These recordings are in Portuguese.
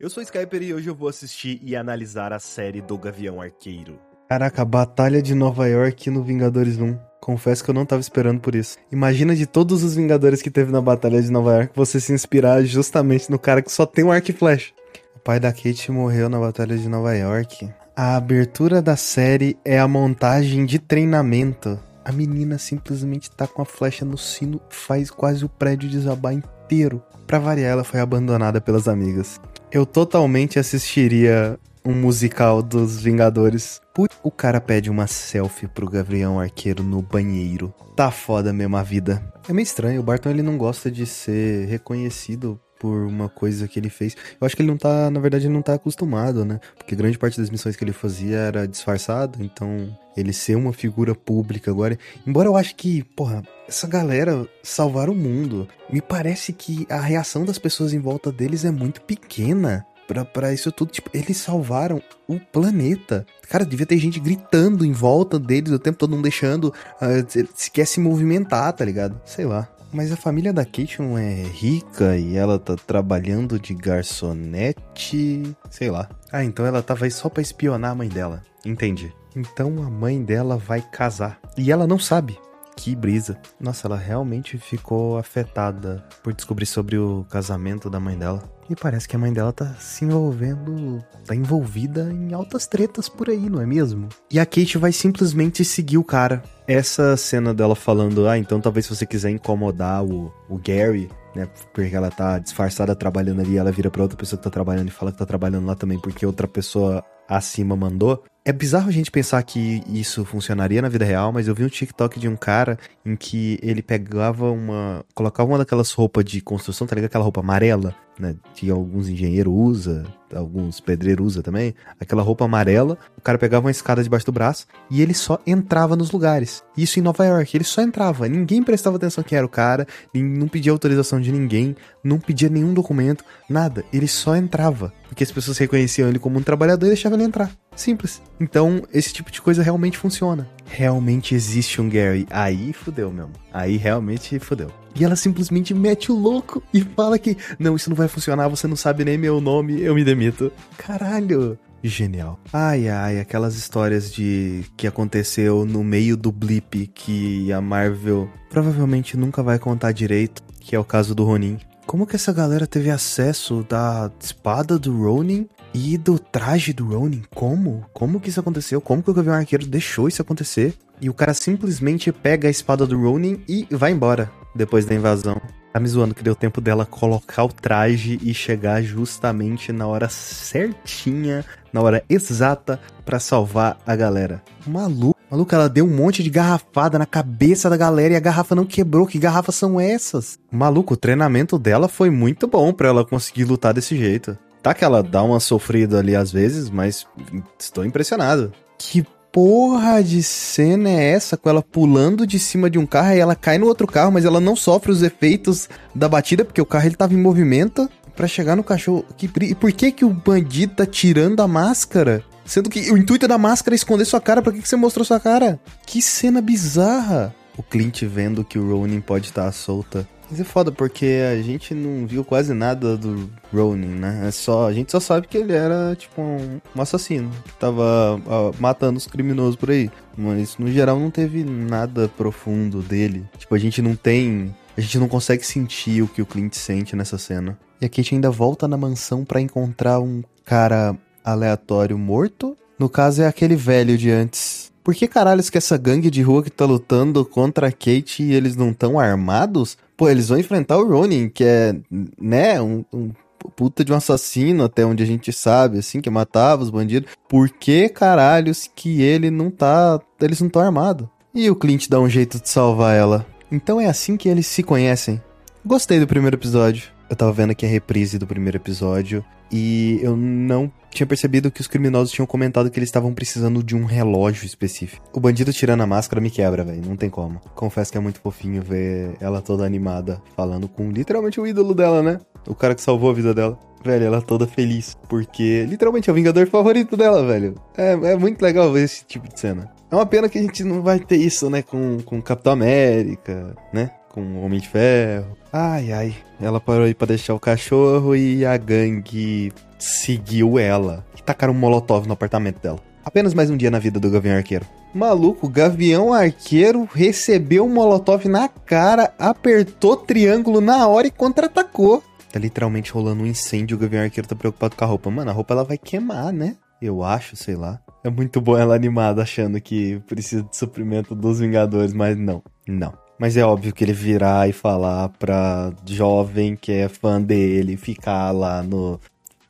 Eu sou Skyper e hoje eu vou assistir e analisar a série do Gavião Arqueiro. Caraca, Batalha de Nova York no Vingadores 1. Confesso que eu não tava esperando por isso. Imagina de todos os Vingadores que teve na Batalha de Nova York, você se inspirar justamente no cara que só tem um arco e flecha. O pai da Kate morreu na Batalha de Nova York. A abertura da série é a montagem de treinamento. A menina simplesmente tá com a flecha no sino, faz quase o prédio desabar inteiro. Pra variar, ela foi abandonada pelas amigas. Eu totalmente assistiria um musical dos Vingadores. O cara pede uma selfie pro Gavião Arqueiro no banheiro. Tá foda mesmo a vida. É meio estranho, o Barton ele não gosta de ser reconhecido por uma coisa que ele fez. Eu acho que ele não tá, na verdade, ele não tá acostumado, né? Porque grande parte das missões que ele fazia era disfarçado, então ele ser uma figura pública agora. Embora eu acho que, porra, essa galera salvar o mundo. Me parece que a reação das pessoas em volta deles é muito pequena para isso tudo. Tipo, eles salvaram o planeta. Cara, devia ter gente gritando em volta deles o tempo todo, não deixando uh, se quer se movimentar, tá ligado? Sei lá. Mas a família da Kate não é rica e ela tá trabalhando de garçonete, sei lá. Ah, então ela tava aí só pra espionar a mãe dela. Entendi. Então a mãe dela vai casar. E ela não sabe. Que brisa. Nossa, ela realmente ficou afetada por descobrir sobre o casamento da mãe dela. E parece que a mãe dela tá se envolvendo, tá envolvida em altas tretas por aí, não é mesmo? E a Kate vai simplesmente seguir o cara. Essa cena dela falando, ah, então talvez se você quiser incomodar o, o Gary, né? Porque ela tá disfarçada trabalhando ali, ela vira pra outra pessoa que tá trabalhando e fala que tá trabalhando lá também porque outra pessoa acima mandou. É bizarro a gente pensar que isso funcionaria na vida real, mas eu vi um TikTok de um cara em que ele pegava uma. colocava uma daquelas roupas de construção, tá ligado? Aquela roupa amarela, né? Que alguns engenheiros usam, alguns pedreiros usam também. Aquela roupa amarela, o cara pegava uma escada debaixo do braço e ele só entrava nos lugares. Isso em Nova York, ele só entrava. Ninguém prestava atenção quem era o cara, não pedia autorização de ninguém, não pedia nenhum documento, nada. Ele só entrava. Porque as pessoas reconheciam ele como um trabalhador e deixavam ele entrar. Simples. Então, esse tipo de coisa realmente funciona. Realmente existe um Gary. Aí fudeu mesmo. Aí realmente fudeu. E ela simplesmente mete o louco e fala que não, isso não vai funcionar, você não sabe nem meu nome, eu me demito. Caralho. Genial. Ai ai, aquelas histórias de que aconteceu no meio do blip que a Marvel provavelmente nunca vai contar direito, que é o caso do Ronin. Como que essa galera teve acesso da espada do Ronin e do traje do Ronin? Como? Como que isso aconteceu? Como que o Gavião Arqueiro deixou isso acontecer? E o cara simplesmente pega a espada do Ronin e vai embora depois da invasão. Tá me zoando que deu tempo dela colocar o traje e chegar justamente na hora certinha, na hora exata para salvar a galera. Maluco. Maluco, ela deu um monte de garrafada na cabeça da galera e a garrafa não quebrou. Que garrafas são essas? Maluco, o treinamento dela foi muito bom para ela conseguir lutar desse jeito. Tá que ela dá uma sofrida ali às vezes, mas estou impressionado. Que porra de cena é essa com ela pulando de cima de um carro e ela cai no outro carro, mas ela não sofre os efeitos da batida porque o carro ele tava em movimento para chegar no cachorro. Que, e por que que o bandido tá tirando a máscara? Sendo que o intuito da máscara é esconder sua cara, pra que, que você mostrou sua cara? Que cena bizarra! O Clint vendo que o Ronin pode estar solta mas é foda, porque a gente não viu quase nada do Ronin, né? É só, a gente só sabe que ele era, tipo, um, um assassino. Que tava uh, matando os criminosos por aí. Mas, no geral, não teve nada profundo dele. Tipo, a gente não tem... A gente não consegue sentir o que o Clint sente nessa cena. E a Kate ainda volta na mansão para encontrar um cara aleatório morto. No caso, é aquele velho de antes. Por que caralhos que essa gangue de rua que tá lutando contra a Kate e eles não estão armados? Pô, eles vão enfrentar o Ronin, que é, né, um, um puta de um assassino, até onde a gente sabe, assim, que matava os bandidos. Por que caralhos que ele não tá. Eles não estão armados? E o Clint dá um jeito de salvar ela. Então é assim que eles se conhecem. Gostei do primeiro episódio. Eu tava vendo aqui a reprise do primeiro episódio e eu não tinha percebido que os criminosos tinham comentado que eles estavam precisando de um relógio específico. O bandido tirando a máscara me quebra, velho. Não tem como. Confesso que é muito fofinho ver ela toda animada, falando com literalmente o ídolo dela, né? O cara que salvou a vida dela. Velho, ela toda feliz. Porque literalmente é o vingador favorito dela, velho. É, é muito legal ver esse tipo de cena. É uma pena que a gente não vai ter isso, né, com, com Capitão América, né? Com o Homem de Ferro. Ai, ai. Ela parou aí pra deixar o cachorro e a gangue seguiu ela. E tacaram um molotov no apartamento dela. Apenas mais um dia na vida do Gavião Arqueiro. Maluco, Gavião Arqueiro recebeu um molotov na cara, apertou triângulo na hora e contra-atacou. Tá literalmente rolando um incêndio, o Gavião Arqueiro tá preocupado com a roupa. Mano, a roupa ela vai queimar, né? Eu acho, sei lá. É muito bom ela animada, achando que precisa de suprimento dos Vingadores, mas não, não. Mas é óbvio que ele virar e falar pra jovem que é fã dele ficar lá no.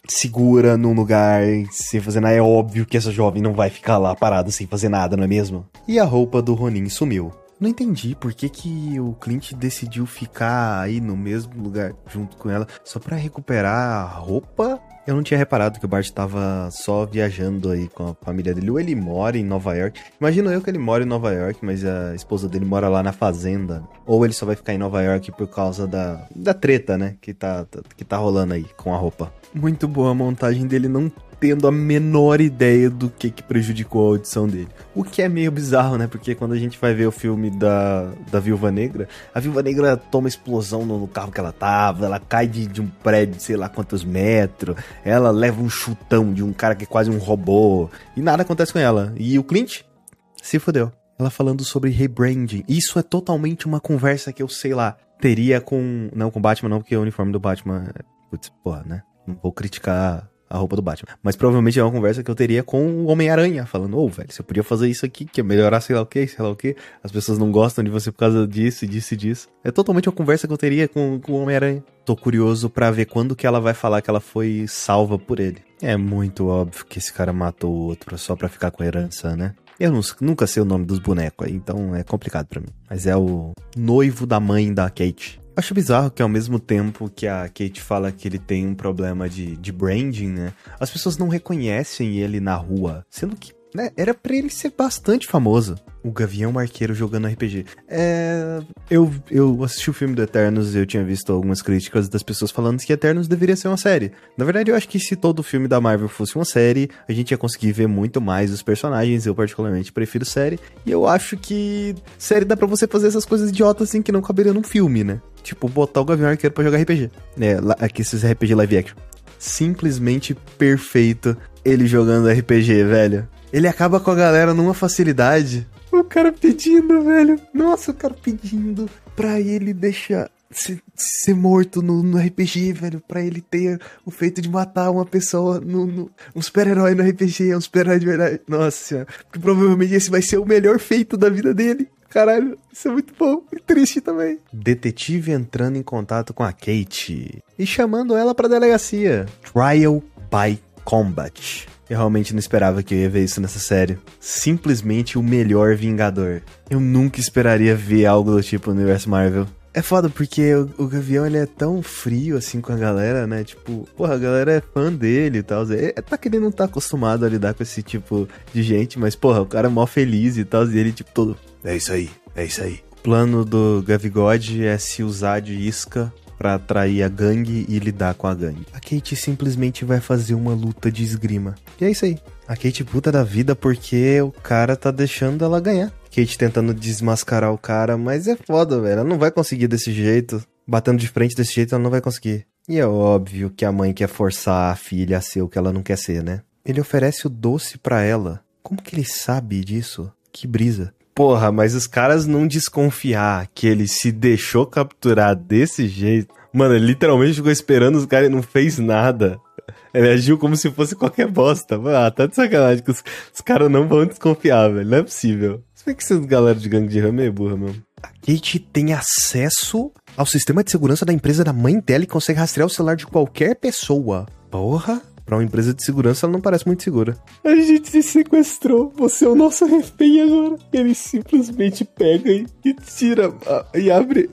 segura num lugar sem fazer nada. É óbvio que essa jovem não vai ficar lá parada sem fazer nada, não é mesmo? E a roupa do Ronin sumiu. Não entendi por que, que o Clint decidiu ficar aí no mesmo lugar junto com ela só para recuperar a roupa eu não tinha reparado que o Bart tava só viajando aí com a família dele. Ou ele mora em Nova York. Imagino eu que ele mora em Nova York, mas a esposa dele mora lá na fazenda. Ou ele só vai ficar em Nova York por causa da, da treta, né? Que tá, que tá rolando aí com a roupa. Muito boa a montagem dele não tendo a menor ideia do que, que prejudicou a audição dele. O que é meio bizarro, né? Porque quando a gente vai ver o filme da, da Viúva Negra, a Viúva Negra toma explosão no, no carro que ela tava, ela cai de, de um prédio, sei lá quantos metros, ela leva um chutão de um cara que é quase um robô, e nada acontece com ela. E o Clint se fodeu. Ela falando sobre rebranding. Isso é totalmente uma conversa que eu, sei lá, teria com. Não com Batman, não, porque o uniforme do Batman. Putz, porra, né? Não vou criticar a roupa do Batman. Mas provavelmente é uma conversa que eu teria com o Homem-Aranha, falando, ô, oh, velho, você podia fazer isso aqui, que ia melhorar sei lá o que, sei lá o que. As pessoas não gostam de você por causa disso, disso e disso. É totalmente uma conversa que eu teria com, com o Homem-Aranha. Tô curioso para ver quando que ela vai falar que ela foi salva por ele. É muito óbvio que esse cara matou o outro só pra ficar com a herança, né? Eu não, nunca sei o nome dos bonecos então é complicado para mim. Mas é o noivo da mãe da Kate. Acho bizarro que ao mesmo tempo que a Kate fala que ele tem um problema de, de branding, né? As pessoas não reconhecem ele na rua. Sendo que né? Era pra ele ser bastante famoso. O Gavião Arqueiro jogando RPG. É. Eu, eu assisti o filme do Eternos e eu tinha visto algumas críticas das pessoas falando que Eternos deveria ser uma série. Na verdade, eu acho que se todo filme da Marvel fosse uma série, a gente ia conseguir ver muito mais os personagens. Eu, particularmente, prefiro série. E eu acho que série dá pra você fazer essas coisas idiotas assim que não caberiam num filme, né? Tipo, botar o Gavião Arqueiro pra jogar RPG. É, aqui esses RPG live action. Simplesmente perfeito ele jogando RPG, velho. Ele acaba com a galera numa facilidade. O cara pedindo, velho. Nossa, o cara pedindo pra ele deixar ser, morto no, no, RPG, velho. Pra ele ter o feito de matar uma pessoa no, no um super-herói no RPG, um super-herói de verdade. Nossa. Porque provavelmente esse vai ser o melhor feito da vida dele. Caralho, isso é muito bom e triste também. Detetive entrando em contato com a Kate e chamando ela pra delegacia. Trial by Combat. Eu realmente não esperava que eu ia ver isso nessa série. Simplesmente o melhor Vingador. Eu nunca esperaria ver algo do tipo no universo Marvel. É foda porque o, o, Gavião ele é tão frio assim com a galera, né? Tipo, porra, a galera é fã dele e tal. É, tá que ele não tá acostumado a lidar com esse tipo de gente, mas porra, o cara é mó feliz e tal. E ele, tipo, todo. É isso aí, é isso aí. O plano do Gavigode é se usar de isca para atrair a gangue e lidar com a gangue. A Kate simplesmente vai fazer uma luta de esgrima. E é isso aí. A Kate puta da vida porque o cara tá deixando ela ganhar. Kate tentando desmascarar o cara, mas é foda, velho. Ela não vai conseguir desse jeito. Batendo de frente desse jeito, ela não vai conseguir. E é óbvio que a mãe quer forçar a filha a ser o que ela não quer ser, né? Ele oferece o doce para ela. Como que ele sabe disso? Que brisa. Porra, mas os caras não desconfiar que ele se deixou capturar desse jeito. Mano, ele literalmente ficou esperando os caras e não fez nada. Ele agiu como se fosse qualquer bosta. Ah, tá de sacanagem que os, os caras não vão desconfiar, velho. Não é possível. Se bem que esses galera de gangue de ramo é burra mesmo. A Kate tem acesso ao sistema de segurança da empresa da mãe dela e consegue rastrear o celular de qualquer pessoa. Porra! Pra uma empresa de segurança, ela não parece muito segura. A gente se sequestrou, você é o nosso refém agora. Ele simplesmente pega e, e tira e abre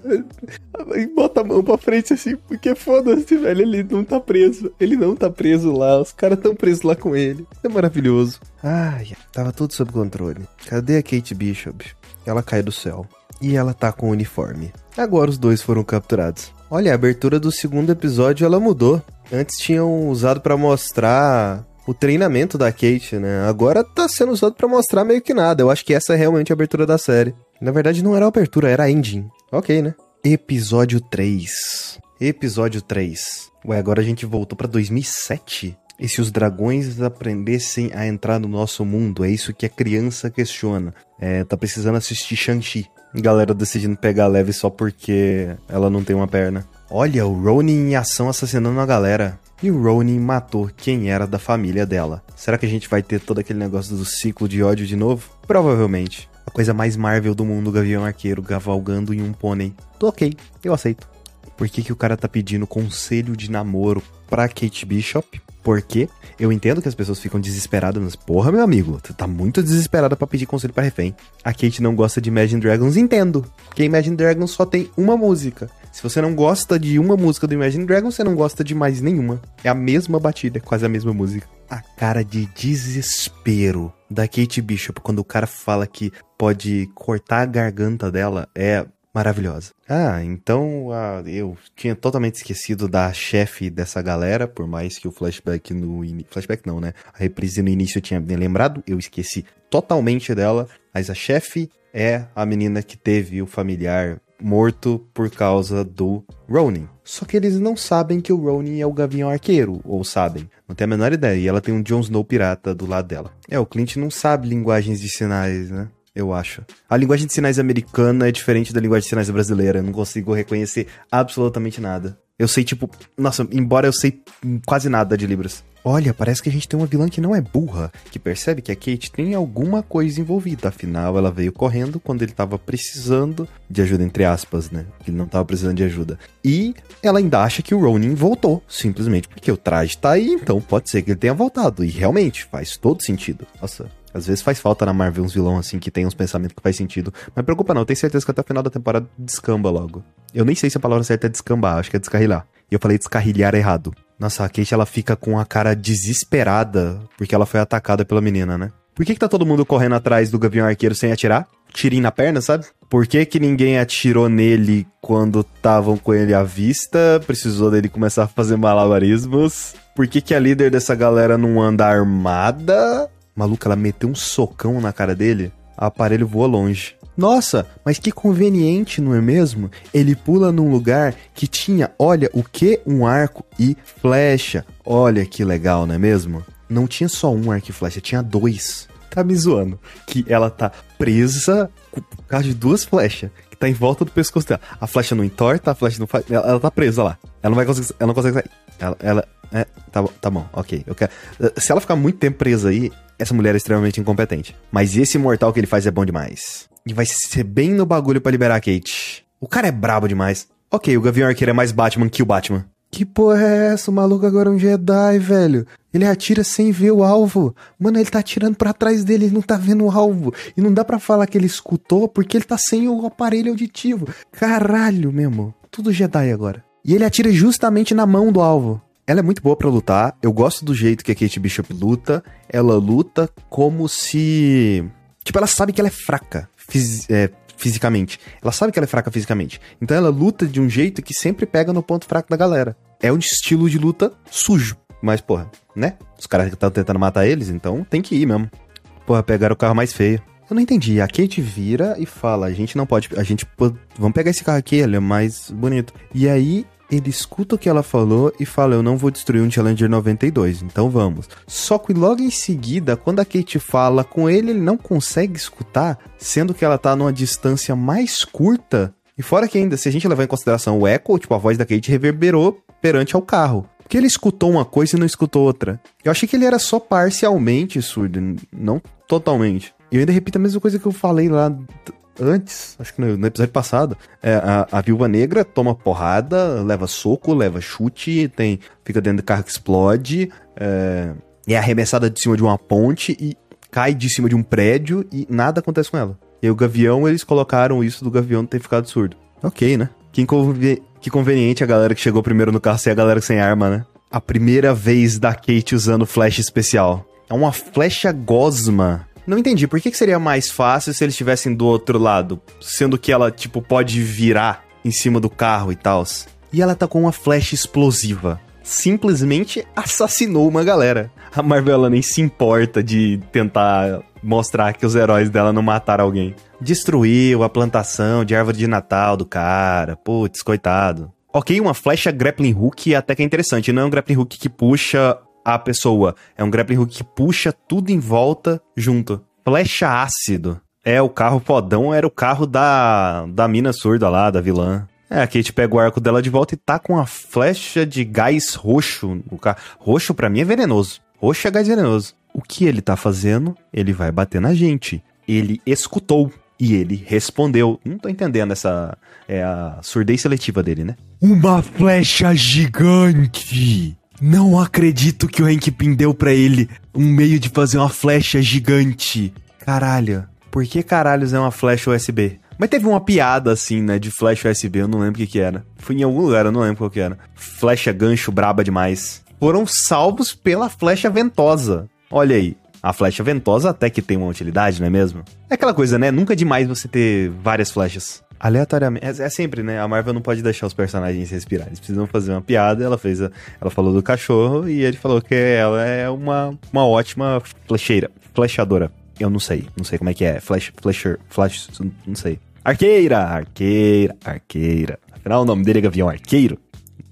e bota a mão pra frente assim, porque foda-se, velho. Ele não tá preso. Ele não tá preso lá. Os caras tão presos lá com ele. Isso é maravilhoso. Ai, tava tudo sob controle. Cadê a Kate Bishop? Ela cai do céu. E ela tá com o uniforme. Agora os dois foram capturados. Olha, a abertura do segundo episódio ela mudou. Antes tinham usado para mostrar o treinamento da Kate, né? Agora tá sendo usado para mostrar meio que nada. Eu acho que essa é realmente a abertura da série. Na verdade, não era a abertura, era a ending. Ok, né? Episódio 3. Episódio 3. Ué, agora a gente voltou pra 2007? E se os dragões aprendessem a entrar no nosso mundo? É isso que a criança questiona. É, tá precisando assistir Shang-Chi. Galera decidindo pegar leve só porque ela não tem uma perna. Olha, o Ronin em ação assassinando a galera. E o Ronin matou quem era da família dela. Será que a gente vai ter todo aquele negócio do ciclo de ódio de novo? Provavelmente. A coisa mais Marvel do mundo, o Gavião Arqueiro cavalgando em um pônei. Tô ok, eu aceito. Por que, que o cara tá pedindo conselho de namoro pra Kate Bishop? Porque eu entendo que as pessoas ficam desesperadas, mas porra, meu amigo, tu tá muito desesperada para pedir conselho para refém. A Kate não gosta de Imagine Dragons, entendo. Porque Imagine Dragons só tem uma música. Se você não gosta de uma música do Imagine Dragons, você não gosta de mais nenhuma. É a mesma batida, é quase a mesma música. A cara de desespero da Kate Bishop quando o cara fala que pode cortar a garganta dela é maravilhosa. Ah, então ah, eu tinha totalmente esquecido da chefe dessa galera, por mais que o flashback no in... flashback não, né? A reprise no início eu tinha bem lembrado, eu esqueci totalmente dela, mas a chefe é a menina que teve o familiar morto por causa do Ronin. Só que eles não sabem que o Ronin é o Gavião Arqueiro, ou sabem. Não tem a menor ideia. E ela tem um Jon Snow pirata do lado dela. É, o Clint não sabe linguagens de sinais, né? Eu acho. A linguagem de sinais americana é diferente da linguagem de sinais brasileira. Eu não consigo reconhecer absolutamente nada. Eu sei, tipo, nossa, embora eu sei quase nada de Libras. Olha, parece que a gente tem uma vilã que não é burra, que percebe que a Kate tem alguma coisa envolvida. Afinal, ela veio correndo quando ele tava precisando de ajuda, entre aspas, né? Ele não tava precisando de ajuda. E ela ainda acha que o Ronin voltou, simplesmente porque o traje tá aí, então pode ser que ele tenha voltado. E realmente, faz todo sentido. Nossa, às vezes faz falta na Marvel uns vilão assim que tem uns pensamentos que faz sentido. Mas preocupa não, tenho certeza que até o final da temporada descamba logo. Eu nem sei se a palavra certa é descambar, acho que é descarrilar. E eu falei descarrilhar errado. Nossa, a Kate ela fica com a cara desesperada porque ela foi atacada pela menina, né? Por que, que tá todo mundo correndo atrás do Gavião Arqueiro sem atirar? Tirinho na perna, sabe? Por que, que ninguém atirou nele quando estavam com ele à vista? Precisou dele começar a fazer malabarismos? Por que, que a líder dessa galera não anda armada? Maluca, ela meteu um socão na cara dele, aparelho voou longe. Nossa, mas que conveniente, não é mesmo? Ele pula num lugar que tinha, olha, o que? Um arco e flecha. Olha que legal, não é mesmo? Não tinha só um arco e flecha, tinha dois. Tá me zoando. Que ela tá presa por causa de duas flechas que tá em volta do pescoço dela. A flecha não entorta, a flecha não faz. Ela, ela tá presa lá. Ela não vai conseguir. Ela não consegue sair. Ela. ela é, tá, tá bom, ok. Eu quero... Se ela ficar muito tempo presa aí, essa mulher é extremamente incompetente. Mas esse mortal que ele faz é bom demais. E vai ser bem no bagulho para liberar a Kate. O cara é brabo demais. Ok, o Gavião Arqueiro é mais Batman que o Batman. Que porra é essa? O maluco agora é um Jedi, velho. Ele atira sem ver o alvo. Mano, ele tá atirando para trás dele, ele não tá vendo o alvo. E não dá para falar que ele escutou porque ele tá sem o aparelho auditivo. Caralho, mesmo. Tudo Jedi agora. E ele atira justamente na mão do alvo. Ela é muito boa para lutar. Eu gosto do jeito que a Kate Bishop luta. Ela luta como se. Tipo, ela sabe que ela é fraca fisi é, fisicamente. Ela sabe que ela é fraca fisicamente. Então ela luta de um jeito que sempre pega no ponto fraco da galera. É um estilo de luta sujo. Mas, porra, né? Os caras que estão tentando matar eles, então tem que ir mesmo. Porra, pegaram o carro mais feio. Eu não entendi. A Kate vira e fala: a gente não pode. A gente. Vamos pegar esse carro aqui, ele é mais bonito. E aí ele escuta o que ela falou e fala: Eu não vou destruir um Challenger 92, então vamos. Só que logo em seguida, quando a Kate fala com ele, ele não consegue escutar, sendo que ela tá numa distância mais curta. E fora que ainda, se a gente levar em consideração o eco, tipo, a voz da Kate reverberou perante ao carro. Porque ele escutou uma coisa e não escutou outra. Eu achei que ele era só parcialmente surdo, não totalmente. E eu ainda repito a mesma coisa que eu falei lá antes, acho que no, no episódio passado, é, a, a viúva negra toma porrada, leva soco, leva chute, tem fica dentro do carro que explode, é, é arremessada de cima de uma ponte e cai de cima de um prédio e nada acontece com ela. E o Gavião, eles colocaram isso do Gavião ter ficado surdo. Ok, né? Que, inconven que conveniente a galera que chegou primeiro no carro ser a galera sem arma, né? A primeira vez da Kate usando flecha especial. É uma flecha gosma não entendi, por que, que seria mais fácil se eles estivessem do outro lado? Sendo que ela, tipo, pode virar em cima do carro e tal. E ela tá com uma flecha explosiva. simplesmente assassinou uma galera. A Marvel nem se importa de tentar mostrar que os heróis dela não mataram alguém. Destruiu a plantação de árvore de Natal do cara. Putz, coitado. Ok, uma flecha grappling hook até que é interessante. Não é um grappling hook que puxa a pessoa. É um grappling hook que puxa tudo em volta junto. Flecha ácido. É, o carro fodão era o carro da, da mina surda lá, da vilã. É, a Kate pega o arco dela de volta e tá com a flecha de gás roxo. O carro. Roxo para mim é venenoso. Roxo é gás venenoso. O que ele tá fazendo? Ele vai bater na gente. Ele escutou e ele respondeu. Não tô entendendo essa. É a surdez seletiva dele, né? Uma flecha gigante! Não acredito que o Hank Pym deu pra ele um meio de fazer uma flecha gigante. Caralho. Por que caralhos é uma flecha USB? Mas teve uma piada assim, né, de flecha USB, eu não lembro o que que era. Fui em algum lugar, eu não lembro qual que era. Flecha gancho braba demais. Foram salvos pela flecha ventosa. Olha aí, a flecha ventosa até que tem uma utilidade, não é mesmo? É aquela coisa, né? Nunca é demais você ter várias flechas. Aleatoriamente. É, é, sempre, né? A Marvel não pode deixar os personagens respirar. Eles precisam fazer uma piada. Ela fez. A, ela falou do cachorro e ele falou que ela é uma, uma ótima flecheira. Flechadora. Eu não sei. Não sei como é que é. Flash, flasher, flash, não sei. Arqueira, arqueira, arqueira. Afinal, o nome dele é Gavião Arqueiro.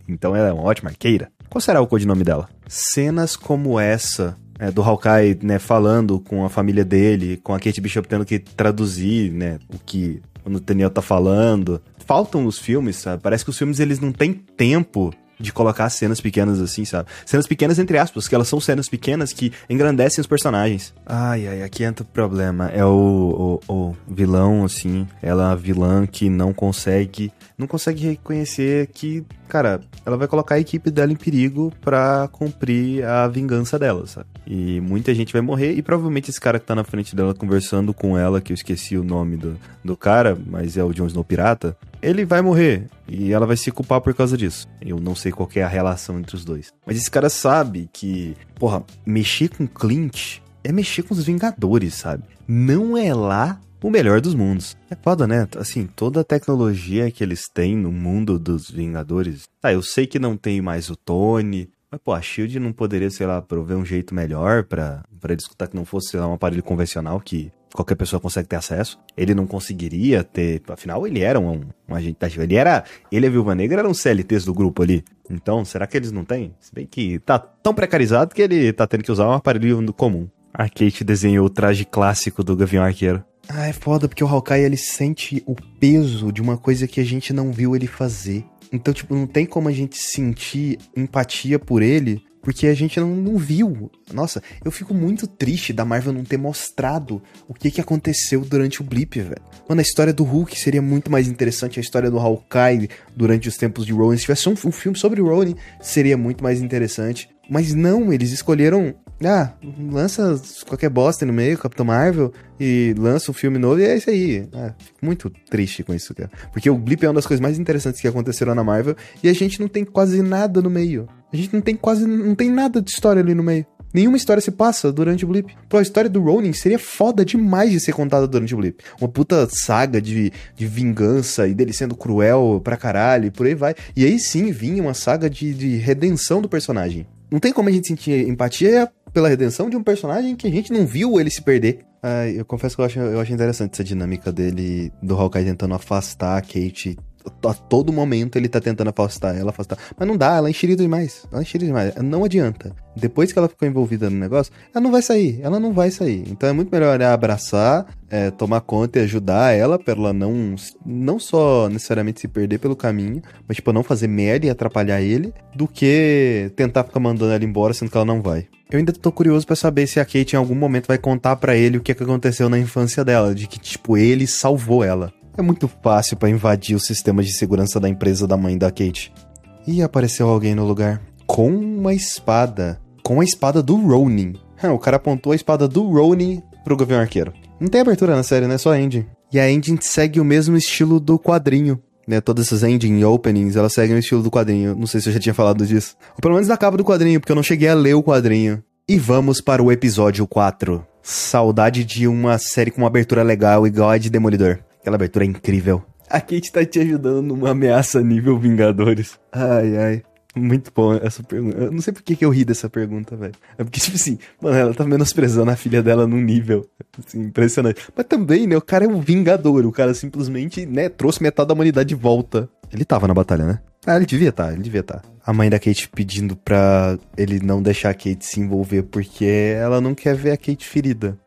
Então ela é uma ótima arqueira. Qual será o codinome dela? Cenas como essa é, do Hawkeye, né, falando com a família dele, com a Kate Bishop tendo que traduzir, né, o que o Nathaniel tá falando. Faltam os filmes, sabe? Parece que os filmes eles não têm tempo de colocar cenas pequenas assim, sabe? Cenas pequenas entre aspas, que elas são cenas pequenas que engrandecem os personagens. Ai, ai, aqui entra o problema. É o, o, o vilão, assim, ela é uma vilã que não consegue não consegue reconhecer que, cara, ela vai colocar a equipe dela em perigo para cumprir a vingança dela, sabe? E muita gente vai morrer e provavelmente esse cara que tá na frente dela conversando com ela, que eu esqueci o nome do, do cara, mas é o Jon Snow pirata, ele vai morrer e ela vai se culpar por causa disso. Eu não sei qual é a relação entre os dois. Mas esse cara sabe que, porra, mexer com Clint é mexer com os Vingadores, sabe? Não é lá o melhor dos mundos. É foda, né? Assim, toda a tecnologia que eles têm no mundo dos Vingadores. Tá, eu sei que não tem mais o Tony. Mas, pô, a Shield não poderia, sei lá, prover um jeito melhor para para discutir que não fosse, sei lá, um aparelho convencional que qualquer pessoa consegue ter acesso. Ele não conseguiria ter. Afinal, ele era um, um agente da. Ele era. Ele e a Viúva Negra eram CLTs do grupo ali. Então, será que eles não têm? Se bem que tá tão precarizado que ele tá tendo que usar um aparelho comum. A Kate desenhou o traje clássico do Gavião Arqueiro. Ah, é foda, porque o Hawkeye ele sente o peso de uma coisa que a gente não viu ele fazer. Então, tipo, não tem como a gente sentir empatia por ele, porque a gente não, não viu. Nossa, eu fico muito triste da Marvel não ter mostrado o que, que aconteceu durante o blip, velho. Mano, a história do Hulk seria muito mais interessante, a história do Hawkeye durante os tempos de Ronin. Se tivesse um, um filme sobre o Ronin, seria muito mais interessante. Mas não, eles escolheram. Ah, lança qualquer bosta no meio, Capitão Marvel, e lança um filme novo, e é isso aí. Ah, fico muito triste com isso, cara. Porque o Blip é uma das coisas mais interessantes que aconteceram na Marvel, e a gente não tem quase nada no meio. A gente não tem quase. não tem nada de história ali no meio. Nenhuma história se passa durante o Blip. Pô, a história do Ronin seria foda demais de ser contada durante o Blip. Uma puta saga de, de vingança e dele sendo cruel pra caralho e por aí vai. E aí sim vinha uma saga de, de redenção do personagem. Não tem como a gente sentir empatia pela redenção de um personagem que a gente não viu ele se perder. Ah, eu confesso que eu acho, eu acho interessante essa dinâmica dele, do Hawkeye tentando afastar a Kate a todo momento ele tá tentando afastar ela, afastar. Mas não dá, ela é enxerida demais. Ela é enxerida demais. Não adianta. Depois que ela ficou envolvida no negócio, ela não vai sair. Ela não vai sair. Então é muito melhor abraçar, é, tomar conta e ajudar ela pra ela não, não só necessariamente se perder pelo caminho, mas tipo, não fazer merda e atrapalhar ele, do que tentar ficar mandando ela embora sendo que ela não vai. Eu ainda tô curioso para saber se a Kate em algum momento vai contar para ele o que, é que aconteceu na infância dela, de que, tipo, ele salvou ela. É muito fácil para invadir o sistema de segurança da empresa da mãe da Kate. E apareceu alguém no lugar com uma espada, com a espada do Ronin. o cara apontou a espada do Ronin pro Gavião Arqueiro. Não tem abertura na série, né? Só a engine. E a engine segue o mesmo estilo do quadrinho. Né, todas essas engine openings, elas seguem o estilo do quadrinho. Não sei se eu já tinha falado disso. Ou pelo menos da capa do quadrinho, porque eu não cheguei a ler o quadrinho. E vamos para o episódio 4. Saudade de uma série com uma abertura legal igual a de Demolidor. Aquela abertura é incrível. A Kate tá te ajudando numa ameaça nível Vingadores. Ai, ai. Muito bom essa pergunta. Eu não sei por que, eu ri dessa pergunta, velho. É porque, tipo assim, mano, ela tá menosprezando a filha dela num nível assim, impressionante. Mas também, né, o cara é um vingador. O cara simplesmente, né, trouxe metade da humanidade de volta. Ele tava na batalha, né? Ah, ele devia estar, tá, ele devia estar. Tá. A mãe da Kate pedindo pra ele não deixar a Kate se envolver porque ela não quer ver a Kate ferida.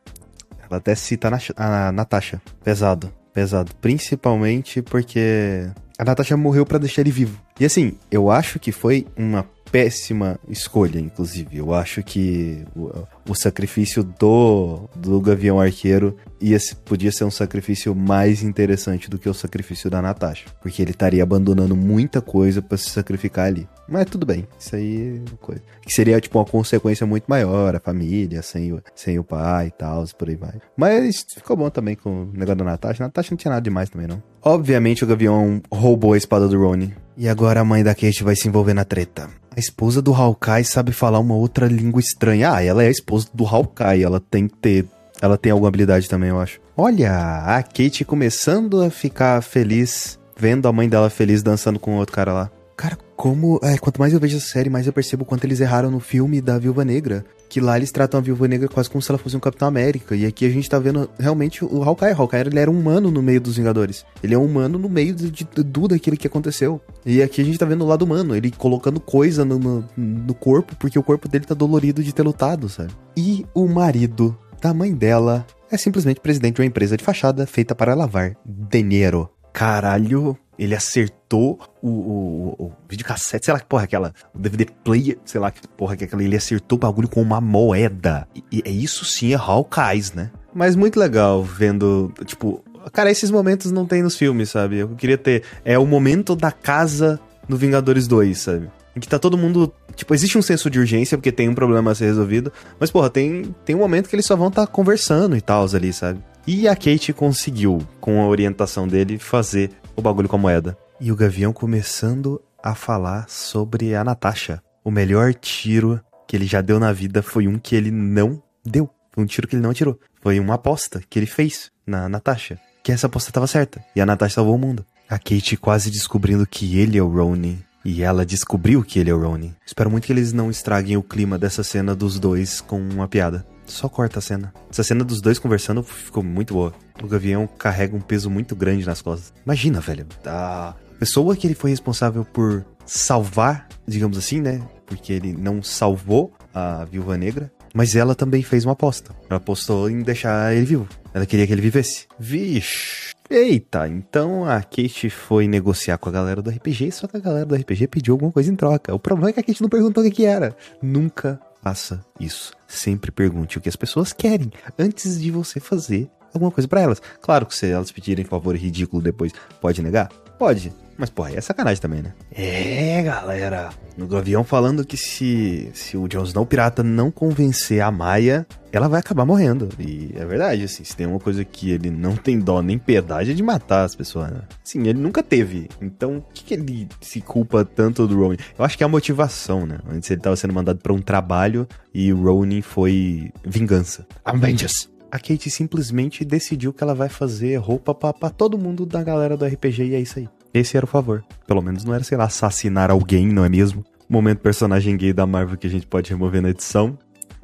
Ela até cita a Natasha. Pesado, pesado. Principalmente porque a Natasha morreu para deixar ele vivo. E assim, eu acho que foi uma péssima escolha, inclusive. Eu acho que o, o sacrifício do, do Gavião Arqueiro ia, podia ser um sacrifício mais interessante do que o sacrifício da Natasha. Porque ele estaria abandonando muita coisa para se sacrificar ali. Mas tudo bem, isso aí é coisa. Que seria, tipo, uma consequência muito maior, a família, sem o, sem o pai e tal, por aí vai. Mas ficou bom também com o negócio da Natasha. Natasha não tinha nada demais também, não. Obviamente o Gavião roubou a espada do Rony. E agora a mãe da Kate vai se envolver na treta. A esposa do Hawkeye sabe falar uma outra língua estranha. Ah, ela é a esposa do Hawkeye, ela tem que ter. Ela tem alguma habilidade também, eu acho. Olha, a Kate começando a ficar feliz, vendo a mãe dela feliz dançando com outro cara lá. Cara, como. É, quanto mais eu vejo a série, mais eu percebo quanto eles erraram no filme da Viúva Negra. Que lá eles tratam a Viúva Negra quase como se ela fosse um Capitão América. E aqui a gente tá vendo realmente o Hawkeye. O Hawkeye ele era um humano no meio dos Vingadores. Ele é um humano no meio de, tudo aquilo que aconteceu. E aqui a gente tá vendo o lado humano. Ele colocando coisa no, no, no corpo, porque o corpo dele tá dolorido de ter lutado, sabe? E o marido da mãe dela é simplesmente presidente de uma empresa de fachada feita para lavar dinheiro. Caralho, ele acertou o, o, o, videocassete, sei lá que porra é aquela, o DVD player, sei lá que porra é aquela, ele acertou o bagulho com uma moeda. E é isso sim, é Hawkeyes, né? Mas muito legal vendo, tipo, cara, esses momentos não tem nos filmes, sabe? Eu queria ter, é o momento da casa no Vingadores 2, sabe? Em que tá todo mundo, tipo, existe um senso de urgência porque tem um problema a ser resolvido, mas porra, tem, tem um momento que eles só vão estar tá conversando e tal ali, sabe? E a Kate conseguiu, com a orientação dele, fazer o bagulho com a moeda. E o Gavião começando a falar sobre a Natasha. O melhor tiro que ele já deu na vida foi um que ele não deu. Foi um tiro que ele não atirou. Foi uma aposta que ele fez na Natasha. Que essa aposta estava certa. E a Natasha salvou o mundo. A Kate quase descobrindo que ele é o Rony. E ela descobriu que ele é o Rony. Espero muito que eles não estraguem o clima dessa cena dos dois com uma piada. Só corta a cena. Essa cena dos dois conversando ficou muito boa. O Gavião carrega um peso muito grande nas costas. Imagina, velho. A pessoa que ele foi responsável por salvar, digamos assim, né? Porque ele não salvou a Viúva Negra. Mas ela também fez uma aposta. Ela apostou em deixar ele vivo. Ela queria que ele vivesse. Vixe. Eita, então a Kate foi negociar com a galera do RPG, só que a galera do RPG pediu alguma coisa em troca. O problema é que a Kate não perguntou o que, que era. Nunca faça isso. Sempre pergunte o que as pessoas querem antes de você fazer alguma coisa para elas. Claro que se elas pedirem favor ridículo depois, pode negar? Pode. Mas, porra, aí é sacanagem também, né? É, galera. No Gavião falando que se, se o Jon Snow pirata não convencer a Maia, ela vai acabar morrendo. E é verdade, assim, se tem uma coisa que ele não tem dó nem piedade é de matar as pessoas, né? Sim, ele nunca teve. Então, o que, que ele se culpa tanto do Ronin? Eu acho que é a motivação, né? Antes ele tava sendo mandado para um trabalho e o Ronin foi vingança. Avengers! A Kate simplesmente decidiu que ela vai fazer roupa para todo mundo da galera do RPG e é isso aí. Esse era o favor. Pelo menos não era, sei lá, assassinar alguém, não é mesmo? Momento personagem gay da Marvel que a gente pode remover na edição.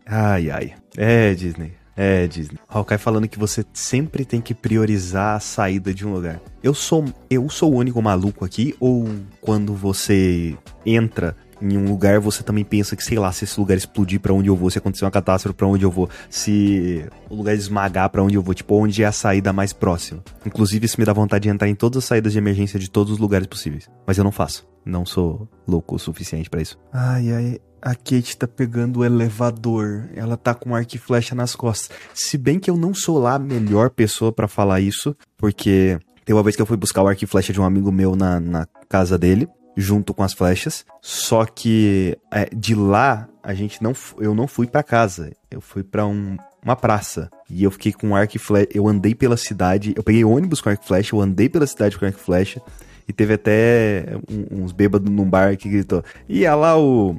Ai, ai. É, Disney. É, Disney. Hawkeye falando que você sempre tem que priorizar a saída de um lugar. Eu sou eu sou o único maluco aqui ou quando você entra em um lugar, você também pensa que, sei lá, se esse lugar explodir para onde eu vou, se acontecer uma catástrofe para onde eu vou, se o lugar esmagar para onde eu vou, tipo, onde é a saída mais próxima. Inclusive, isso me dá vontade de entrar em todas as saídas de emergência de todos os lugares possíveis. Mas eu não faço. Não sou louco o suficiente para isso. Ai, ai. A Kate tá pegando o elevador. Ela tá com arco e flecha nas costas. Se bem que eu não sou lá a melhor pessoa para falar isso, porque tem uma vez que eu fui buscar o arco e flecha de um amigo meu na, na casa dele junto com as flechas. Só que é, de lá a gente não, eu não fui para casa. Eu fui para um, uma praça e eu fiquei com arco e flecha. Eu andei pela cidade. Eu peguei ônibus com arco e flecha. Eu andei pela cidade com arco e flecha. E teve até uns bêbados num bar que gritou: Ia lá o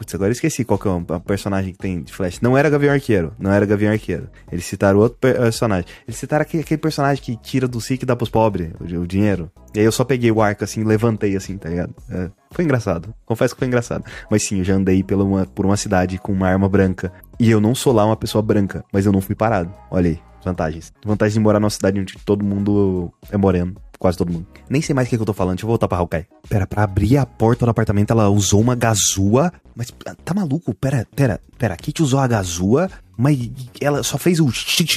Putz, agora eu esqueci qual que é o personagem que tem de Flash. Não era Gavião Arqueiro. Não era Gavião Arqueiro. Eles citaram outro personagem. Eles citaram aquele, aquele personagem que tira do SIC e dá pros pobres o, o, dinheiro. E aí eu só peguei o arco assim, levantei assim, tá ligado? É, foi engraçado. Confesso que foi engraçado. Mas sim, eu já andei pela uma, por uma cidade com uma arma branca. E eu não sou lá uma pessoa branca, mas eu não fui parado. Olha aí, vantagens. Vantagens de morar numa cidade onde todo mundo é moreno quase todo mundo. Nem sei mais o que, que eu tô falando, deixa eu voltar pra Hawkeye. Pera, pra abrir a porta do apartamento ela usou uma gazua. Mas tá maluco? Pera, pera, pera. A Kate usou a gazua, mas ela só fez o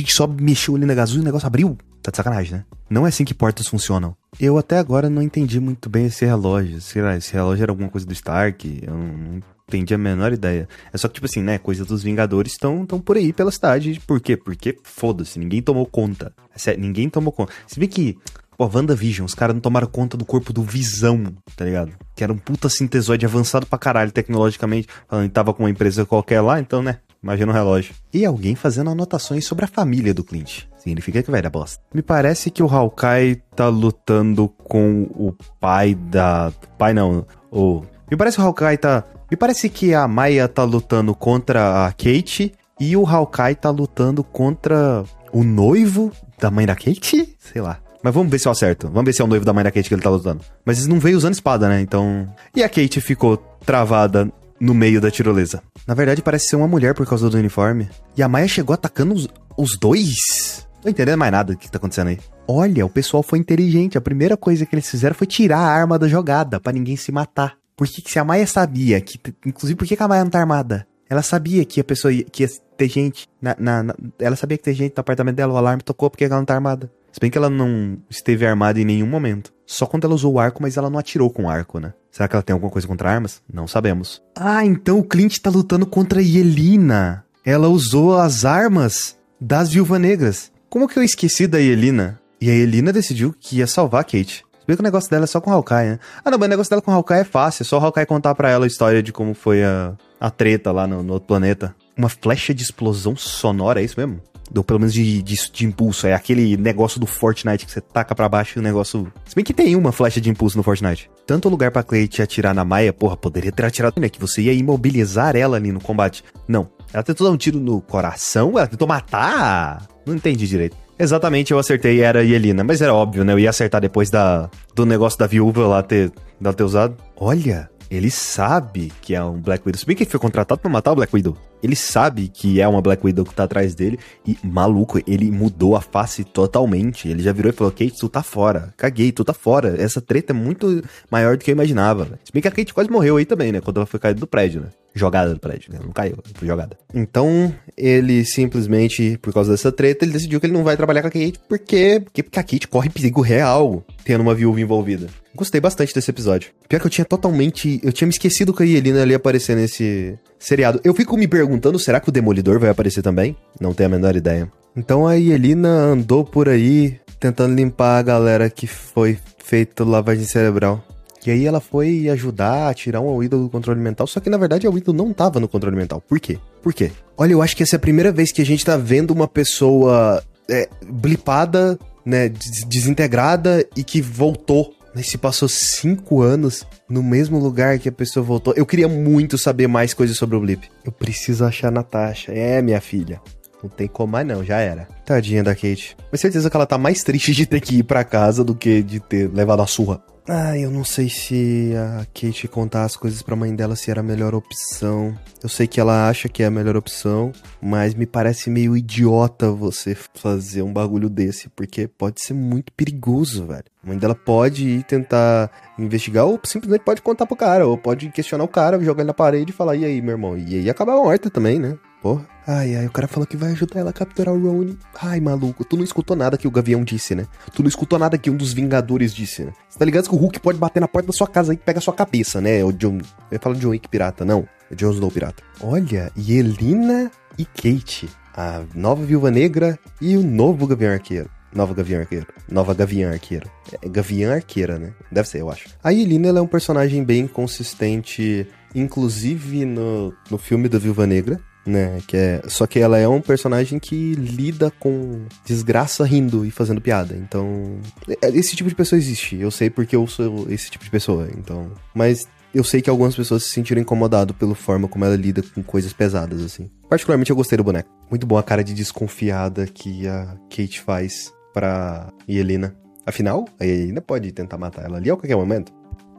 só mexeu ali na gazua e o negócio abriu. Tá de sacanagem, né? Não é assim que portas funcionam. Eu até agora não entendi muito bem esse relógio. Será esse relógio era alguma coisa do Stark? Eu não entendi a menor ideia. É só que, tipo assim, né? Coisa dos Vingadores estão tão por aí pela cidade. Por quê? Porque, foda-se, ninguém tomou conta. É ninguém tomou conta. Se bem que Pô, WandaVision, os caras não tomaram conta do corpo do Visão, tá ligado? Que era um puta sintesoide avançado pra caralho tecnologicamente. Falando que tava com uma empresa qualquer lá, então, né? Imagina um relógio. E alguém fazendo anotações sobre a família do Clint. Significa que vai dar bosta. Me parece que o Hawkeye tá lutando com o pai da. Pai não. O. Me parece que o Hawkeye tá. Me parece que a Maia tá lutando contra a Kate e o Hawkeye tá lutando contra o noivo da mãe da Kate? Sei lá. Mas vamos ver se eu acerto. Vamos ver se é o noivo da mãe da Kate que ele tá lutando. Mas ele não veio usando espada, né? Então. E a Kate ficou travada no meio da tirolesa. Na verdade, parece ser uma mulher por causa do uniforme. E a Maia chegou atacando os, os dois. Não entendendo mais nada do que tá acontecendo aí. Olha, o pessoal foi inteligente. A primeira coisa que eles fizeram foi tirar a arma da jogada para ninguém se matar. Porque se a Maia sabia que. Inclusive, por que, que a Maia não tá armada? Ela sabia que a pessoa ia, que ia ter gente. Na, na, na, ela sabia que ter gente no apartamento dela, o alarme tocou porque ela não tá armada. Se bem que ela não esteve armada em nenhum momento. Só quando ela usou o arco, mas ela não atirou com o arco, né? Será que ela tem alguma coisa contra armas? Não sabemos. Ah, então o Clint tá lutando contra a Yelena. Ela usou as armas das Viúvas Negras. Como que eu esqueci da Yelena? E a Yelena decidiu que ia salvar a Kate. Se bem que o negócio dela é só com o Hawkeye, né? Ah, não, mas o negócio dela com o Hawkeye é fácil. É só o Hawkeye contar pra ela a história de como foi a, a treta lá no, no outro planeta. Uma flecha de explosão sonora, é isso mesmo? Ou pelo menos de, de, de, impulso. É aquele negócio do Fortnite que você taca para baixo e o negócio. Se bem que tem uma flecha de impulso no Fortnite. Tanto lugar pra Clay atirar na Maia, porra, poderia ter atirado, né? Que você ia imobilizar ela ali no combate. Não. Ela tentou dar um tiro no coração, ela tentou matar. Não entendi direito. Exatamente, eu acertei, era a Yelena. Mas era óbvio, né? Eu ia acertar depois da, do negócio da viúva lá ter, dela ter usado. Olha, ele sabe que é um Black Widow. Se bem que ele foi contratado pra matar o Black Widow. Ele sabe que é uma Black Widow que tá atrás dele. E, maluco, ele mudou a face totalmente. Ele já virou e falou: Kate, tu tá fora. Caguei, tu tá fora. Essa treta é muito maior do que eu imaginava. Se bem que a Kate quase morreu aí também, né? Quando ela foi cair do prédio, né? Jogada do prédio, né? Não caiu, foi jogada. Então, ele simplesmente, por causa dessa treta, ele decidiu que ele não vai trabalhar com a Kate porque, porque a Kate corre perigo real tendo uma viúva envolvida. Gostei bastante desse episódio. Pior que eu tinha totalmente. Eu tinha me esquecido que a Yelena ia aparecer nesse seriado. Eu fico me perguntando, será que o Demolidor vai aparecer também? Não tenho a menor ideia. Então a Yelena andou por aí tentando limpar a galera que foi feita lavagem cerebral. E aí ela foi ajudar a tirar um ídolo do controle mental, só que na verdade o ídolo não tava no controle mental. Por quê? Por quê? Olha, eu acho que essa é a primeira vez que a gente tá vendo uma pessoa é, blipada, né, desintegrada e que voltou mas se passou cinco anos no mesmo lugar que a pessoa voltou. Eu queria muito saber mais coisas sobre o Blip. Eu preciso achar a Natasha. É, minha filha. Não tem como mais não, já era. Tadinha da Kate. Mas certeza que ela tá mais triste de ter que ir pra casa do que de ter levado a surra. Ah, eu não sei se a Kate contar as coisas pra mãe dela se era a melhor opção. Eu sei que ela acha que é a melhor opção, mas me parece meio idiota você fazer um bagulho desse, porque pode ser muito perigoso, velho. A mãe dela pode ir tentar investigar, ou simplesmente pode contar pro cara, ou pode questionar o cara, jogar ele na parede e falar, e aí, meu irmão? E aí acabar morta também, né? Porra. Ai, ai, o cara falou que vai ajudar ela a capturar o Rony. Ai, maluco, tu não escutou nada que o Gavião disse, né? Tu não escutou nada que um dos Vingadores disse, né? Você tá ligado que o Hulk pode bater na porta da sua casa e pega a sua cabeça, né? O John... Eu falo John Wick pirata, não. É Jon Snow pirata. Olha, Yelena e Kate. A nova Viúva Negra e o novo Gavião Arqueiro. Nova Gavião Arqueiro. Nova Gavião Arqueiro. É Gavião Arqueira, né? Deve ser, eu acho. A Yelena, ela é um personagem bem consistente, inclusive no, no filme da Viúva Negra né? Que é, só que ela é um personagem que lida com desgraça rindo e fazendo piada. Então, é, esse tipo de pessoa existe. Eu sei porque eu sou esse tipo de pessoa. Então, mas eu sei que algumas pessoas se sentiram incomodadas pela forma como ela lida com coisas pesadas, assim. Particularmente eu gostei do boneco. Muito boa a cara de desconfiada que a Kate faz pra Yelena. Afinal, a Yelena pode tentar matar ela ali a qualquer momento.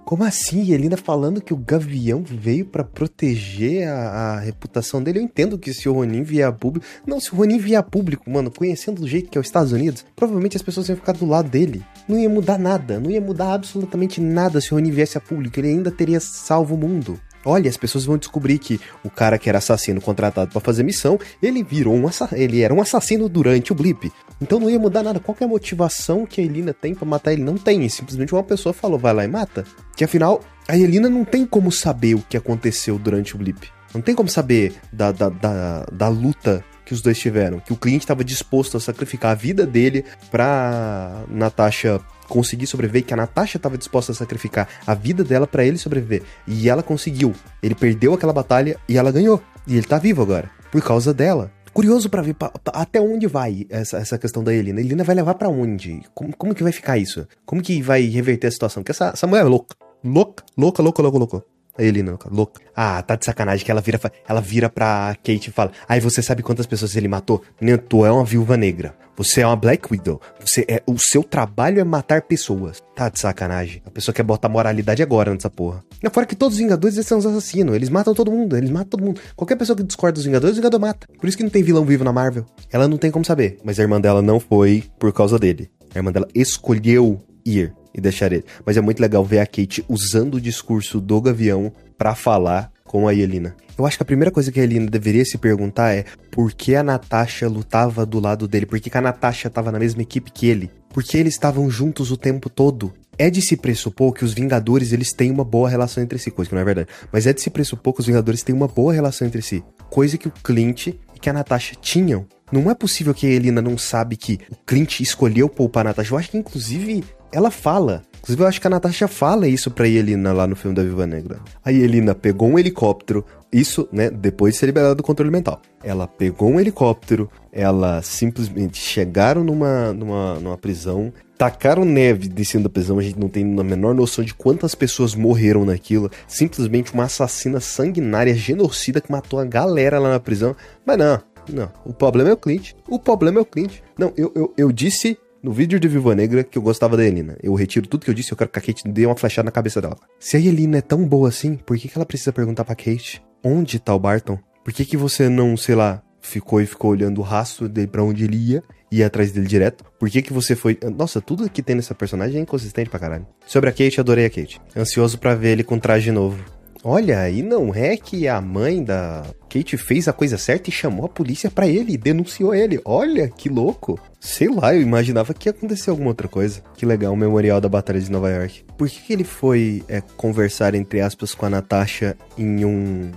Como assim? Yelena falando que o Gavião veio para proteger a, a, reputação dele? Eu entendo que se o Ronin vier a público. Não, se o Ronin vier a público, mano, conhecendo do jeito que é os Estados Unidos, provavelmente as pessoas iam ficar do lado dele. Não ia mudar nada, não ia mudar absolutamente nada se o Ronin viesse a público. Ele ainda teria salvo o mundo. Olha, as pessoas vão descobrir que o cara que era assassino contratado para fazer missão, ele virou um ele era um assassino durante o blip. Então não ia mudar nada. Qual é a motivação que a Elina tem para matar ele? Não tem. Simplesmente uma pessoa falou, vai lá e mata. Que afinal, a Elina não tem como saber o que aconteceu durante o blip. Não tem como saber da, da, da, da luta que os dois tiveram. Que o cliente estava disposto a sacrificar a vida dele pra Natasha conseguir sobreviver, que a Natasha estava disposta a sacrificar a vida dela para ele sobreviver. E ela conseguiu. Ele perdeu aquela batalha e ela ganhou. E ele tá vivo agora. Por causa dela. Curioso para ver pra, até onde vai essa, essa questão da Elina. A Elina vai levar para onde? Como, como que vai ficar isso? Como que vai reverter a situação? Porque essa, essa mulher é louca. Louca, louca, louca, louca, louca. A Elina, louca. Ah, tá de sacanagem que ela vira, ela vira pra Kate e fala: Ai, você sabe quantas pessoas ele matou? Nem tu é uma viúva negra. Você é uma Black Widow. Você é, o seu trabalho é matar pessoas. Tá de sacanagem. A pessoa quer botar moralidade agora nessa porra. Não, fora que todos os Vingadores eles são os assassinos. Eles matam todo mundo. Eles matam todo mundo. Qualquer pessoa que discorda dos Vingadores, o Vingador mata. Por isso que não tem vilão vivo na Marvel. Ela não tem como saber. Mas a irmã dela não foi por causa dele. A irmã dela escolheu ir e deixar ele. Mas é muito legal ver a Kate usando o discurso do Gavião para falar com a Yelena. Eu acho que a primeira coisa que a Yelena deveria se perguntar é por que a Natasha lutava do lado dele? Por que, que a Natasha estava na mesma equipe que ele? Por que eles estavam juntos o tempo todo? É de se pressupor que os Vingadores eles têm uma boa relação entre si, coisa que não é verdade. Mas é de se pressupor que os Vingadores têm uma boa relação entre si, coisa que o Clint e que a Natasha tinham. Não é possível que a Elina não sabe que o Clint escolheu poupar a Natasha. Eu acho que inclusive ela fala. Inclusive, eu acho que a Natasha fala isso pra Yelena lá no filme da Viva Negra. A Yelena pegou um helicóptero, isso, né, depois de ser liberada do controle mental. Ela pegou um helicóptero, ela simplesmente chegaram numa, numa, numa prisão, tacaram neve descendo da prisão, a gente não tem a menor noção de quantas pessoas morreram naquilo. Simplesmente uma assassina sanguinária, genocida, que matou a galera lá na prisão. Mas não, não. O problema é o Clint. O problema é o Clint. Não, eu, eu, eu disse no vídeo de Viva Negra que eu gostava da Elina. Eu retiro tudo que eu disse eu quero que a Kate dê uma flechada na cabeça dela. Se a Elina é tão boa assim, por que, que ela precisa perguntar pra Kate onde tá o Barton? Por que, que você não, sei lá, ficou e ficou olhando o rastro dele pra onde ele ia, ia atrás dele direto? Por que, que você foi. Nossa, tudo que tem nessa personagem é inconsistente pra caralho. Sobre a Kate, adorei a Kate. Ansioso para ver ele com traje novo. Olha, e não é que a mãe da Kate fez a coisa certa e chamou a polícia para ele, denunciou ele. Olha, que louco. Sei lá, eu imaginava que ia acontecer alguma outra coisa. Que legal, o memorial da Batalha de Nova York. Por que, que ele foi é, conversar, entre aspas, com a Natasha em um,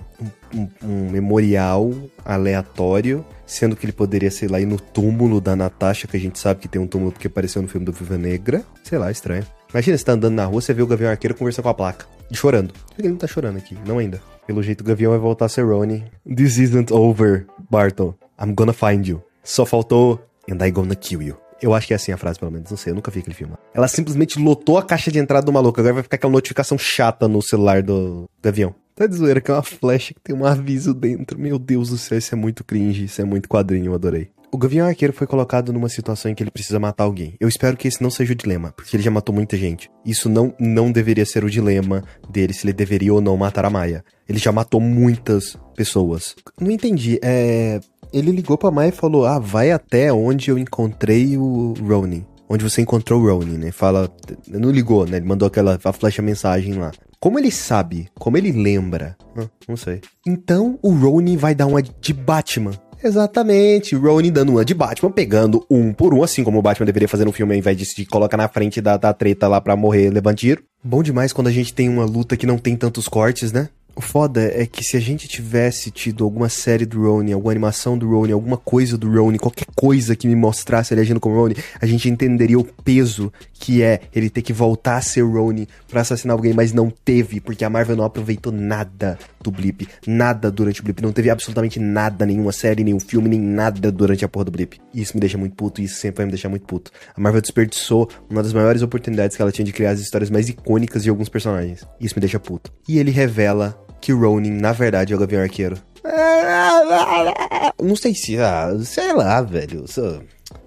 um, um, memorial aleatório, sendo que ele poderia, sei lá, ir no túmulo da Natasha, que a gente sabe que tem um túmulo porque apareceu no filme do Viva Negra? Sei lá, estranho. Imagina, você tá andando na rua, você vê o Gavião Arqueiro conversando com a placa. E chorando. Que ele não tá chorando aqui? Não ainda. Pelo jeito, o Gavião vai voltar a ser Ronnie. This isn't over, Barton. I'm gonna find you. Só faltou And I gonna kill you. Eu acho que é assim a frase, pelo menos. Não sei, eu nunca vi aquele filme. Ela simplesmente lotou a caixa de entrada do maluco. Agora vai ficar aquela notificação chata no celular do, do avião. Tá de zoeira que é uma flecha que tem um aviso dentro. Meu Deus do céu, isso é muito cringe, isso é muito quadrinho, eu adorei. O Gavião Arqueiro foi colocado numa situação em que ele precisa matar alguém. Eu espero que esse não seja o dilema, porque ele já matou muita gente. Isso não, não deveria ser o dilema dele, se ele deveria ou não matar a Maia. Ele já matou muitas pessoas. Não entendi, é ele ligou pra Mai e falou: Ah, vai até onde eu encontrei o Ronin. Onde você encontrou o Ronin, né? Fala. Não ligou, né? Ele mandou aquela a flecha mensagem lá. Como ele sabe? Como ele lembra? Ah, não sei. Então o Ronin vai dar uma de Batman. Exatamente, Ronin dando uma de Batman, pegando um por um, assim como o Batman deveria fazer no filme, ao invés de se colocar na frente da, da treta lá pra morrer levando tiro. Bom demais quando a gente tem uma luta que não tem tantos cortes, né? O foda é que se a gente tivesse tido alguma série do Rony, alguma animação do Rony, alguma coisa do Rony, qualquer coisa que me mostrasse ele agindo como Rony, a gente entenderia o peso que é ele ter que voltar a ser Rony pra assassinar alguém, mas não teve, porque a Marvel não aproveitou nada do Blip, nada durante o Blip, não teve absolutamente nada, nenhuma série, nenhum filme, nem nada durante a porra do Blip. Isso me deixa muito puto, e isso sempre vai me deixar muito puto. A Marvel desperdiçou uma das maiores oportunidades que ela tinha de criar as histórias mais icônicas de alguns personagens. Isso me deixa puto. E ele revela que Ronin, na verdade, é o Gavião Arqueiro. Não sei se, ah, sei lá, velho.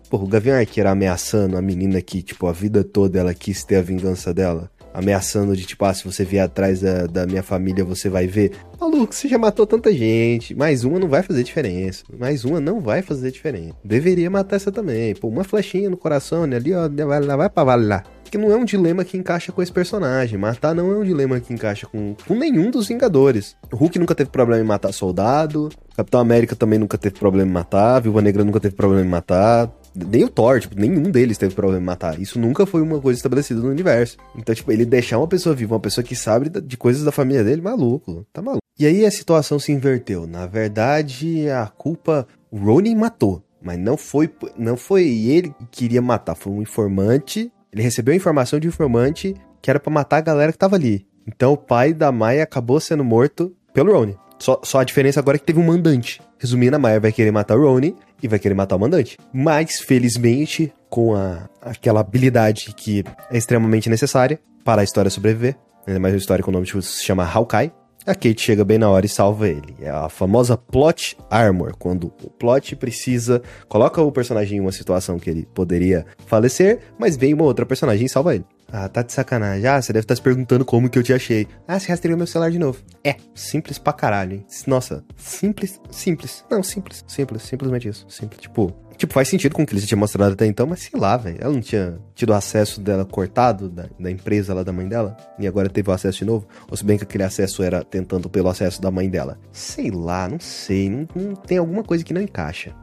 Porra, o Gavião Arqueiro ameaçando a menina que, tipo, a vida toda ela quis ter a vingança dela. Ameaçando de, tipo, ah, se você vier atrás da, da minha família, você vai ver. Maluco, você já matou tanta gente. Mais uma não vai fazer diferença. Mais uma não vai fazer diferença. Deveria matar essa também. Pô, uma flechinha no coração, né? Ali, ó, vai, vai pra valer que não é um dilema que encaixa com esse personagem. Matar não é um dilema que encaixa com, com nenhum dos Vingadores. O Hulk nunca teve problema em matar soldado. Capitão América também nunca teve problema em matar. Viúva Negra nunca teve problema em matar. Nem o Thor, tipo, nenhum deles teve problema em matar. Isso nunca foi uma coisa estabelecida no universo. Então, tipo, ele deixar uma pessoa viva, uma pessoa que sabe de coisas da família dele, maluco. Tá maluco. E aí a situação se inverteu. Na verdade, a culpa. O Ronin matou. Mas não foi, não foi ele que queria matar, foi um informante ele recebeu a informação de um informante que era para matar a galera que tava ali. Então o pai da Maia acabou sendo morto pelo Rony. Só, só a diferença agora é que teve um mandante. Resumindo, a Maia vai querer matar o Rony e vai querer matar o mandante. Mas, felizmente, com a, aquela habilidade que é extremamente necessária para a história sobreviver, ainda mais uma história com o nome tipo, se chama Hawkeye, a Kate chega bem na hora e salva ele. É a famosa plot armor, quando o plot precisa, coloca o personagem em uma situação que ele poderia falecer, mas vem uma outra personagem e salva ele. Ah, tá de sacanagem. Ah, você deve estar tá se perguntando como que eu te achei. Ah, você rastreou meu celular de novo. É, simples pra caralho, hein? Nossa, simples, simples. Não, simples, simples, simplesmente isso. Simples. Tipo, Tipo, faz sentido com o que eles tinham mostrado até então, mas sei lá, velho. Ela não tinha tido acesso dela cortado da, da empresa lá da mãe dela. E agora teve o acesso de novo. Ou se bem que aquele acesso era tentando pelo acesso da mãe dela. Sei lá, não sei. Não, não tem alguma coisa que não encaixa.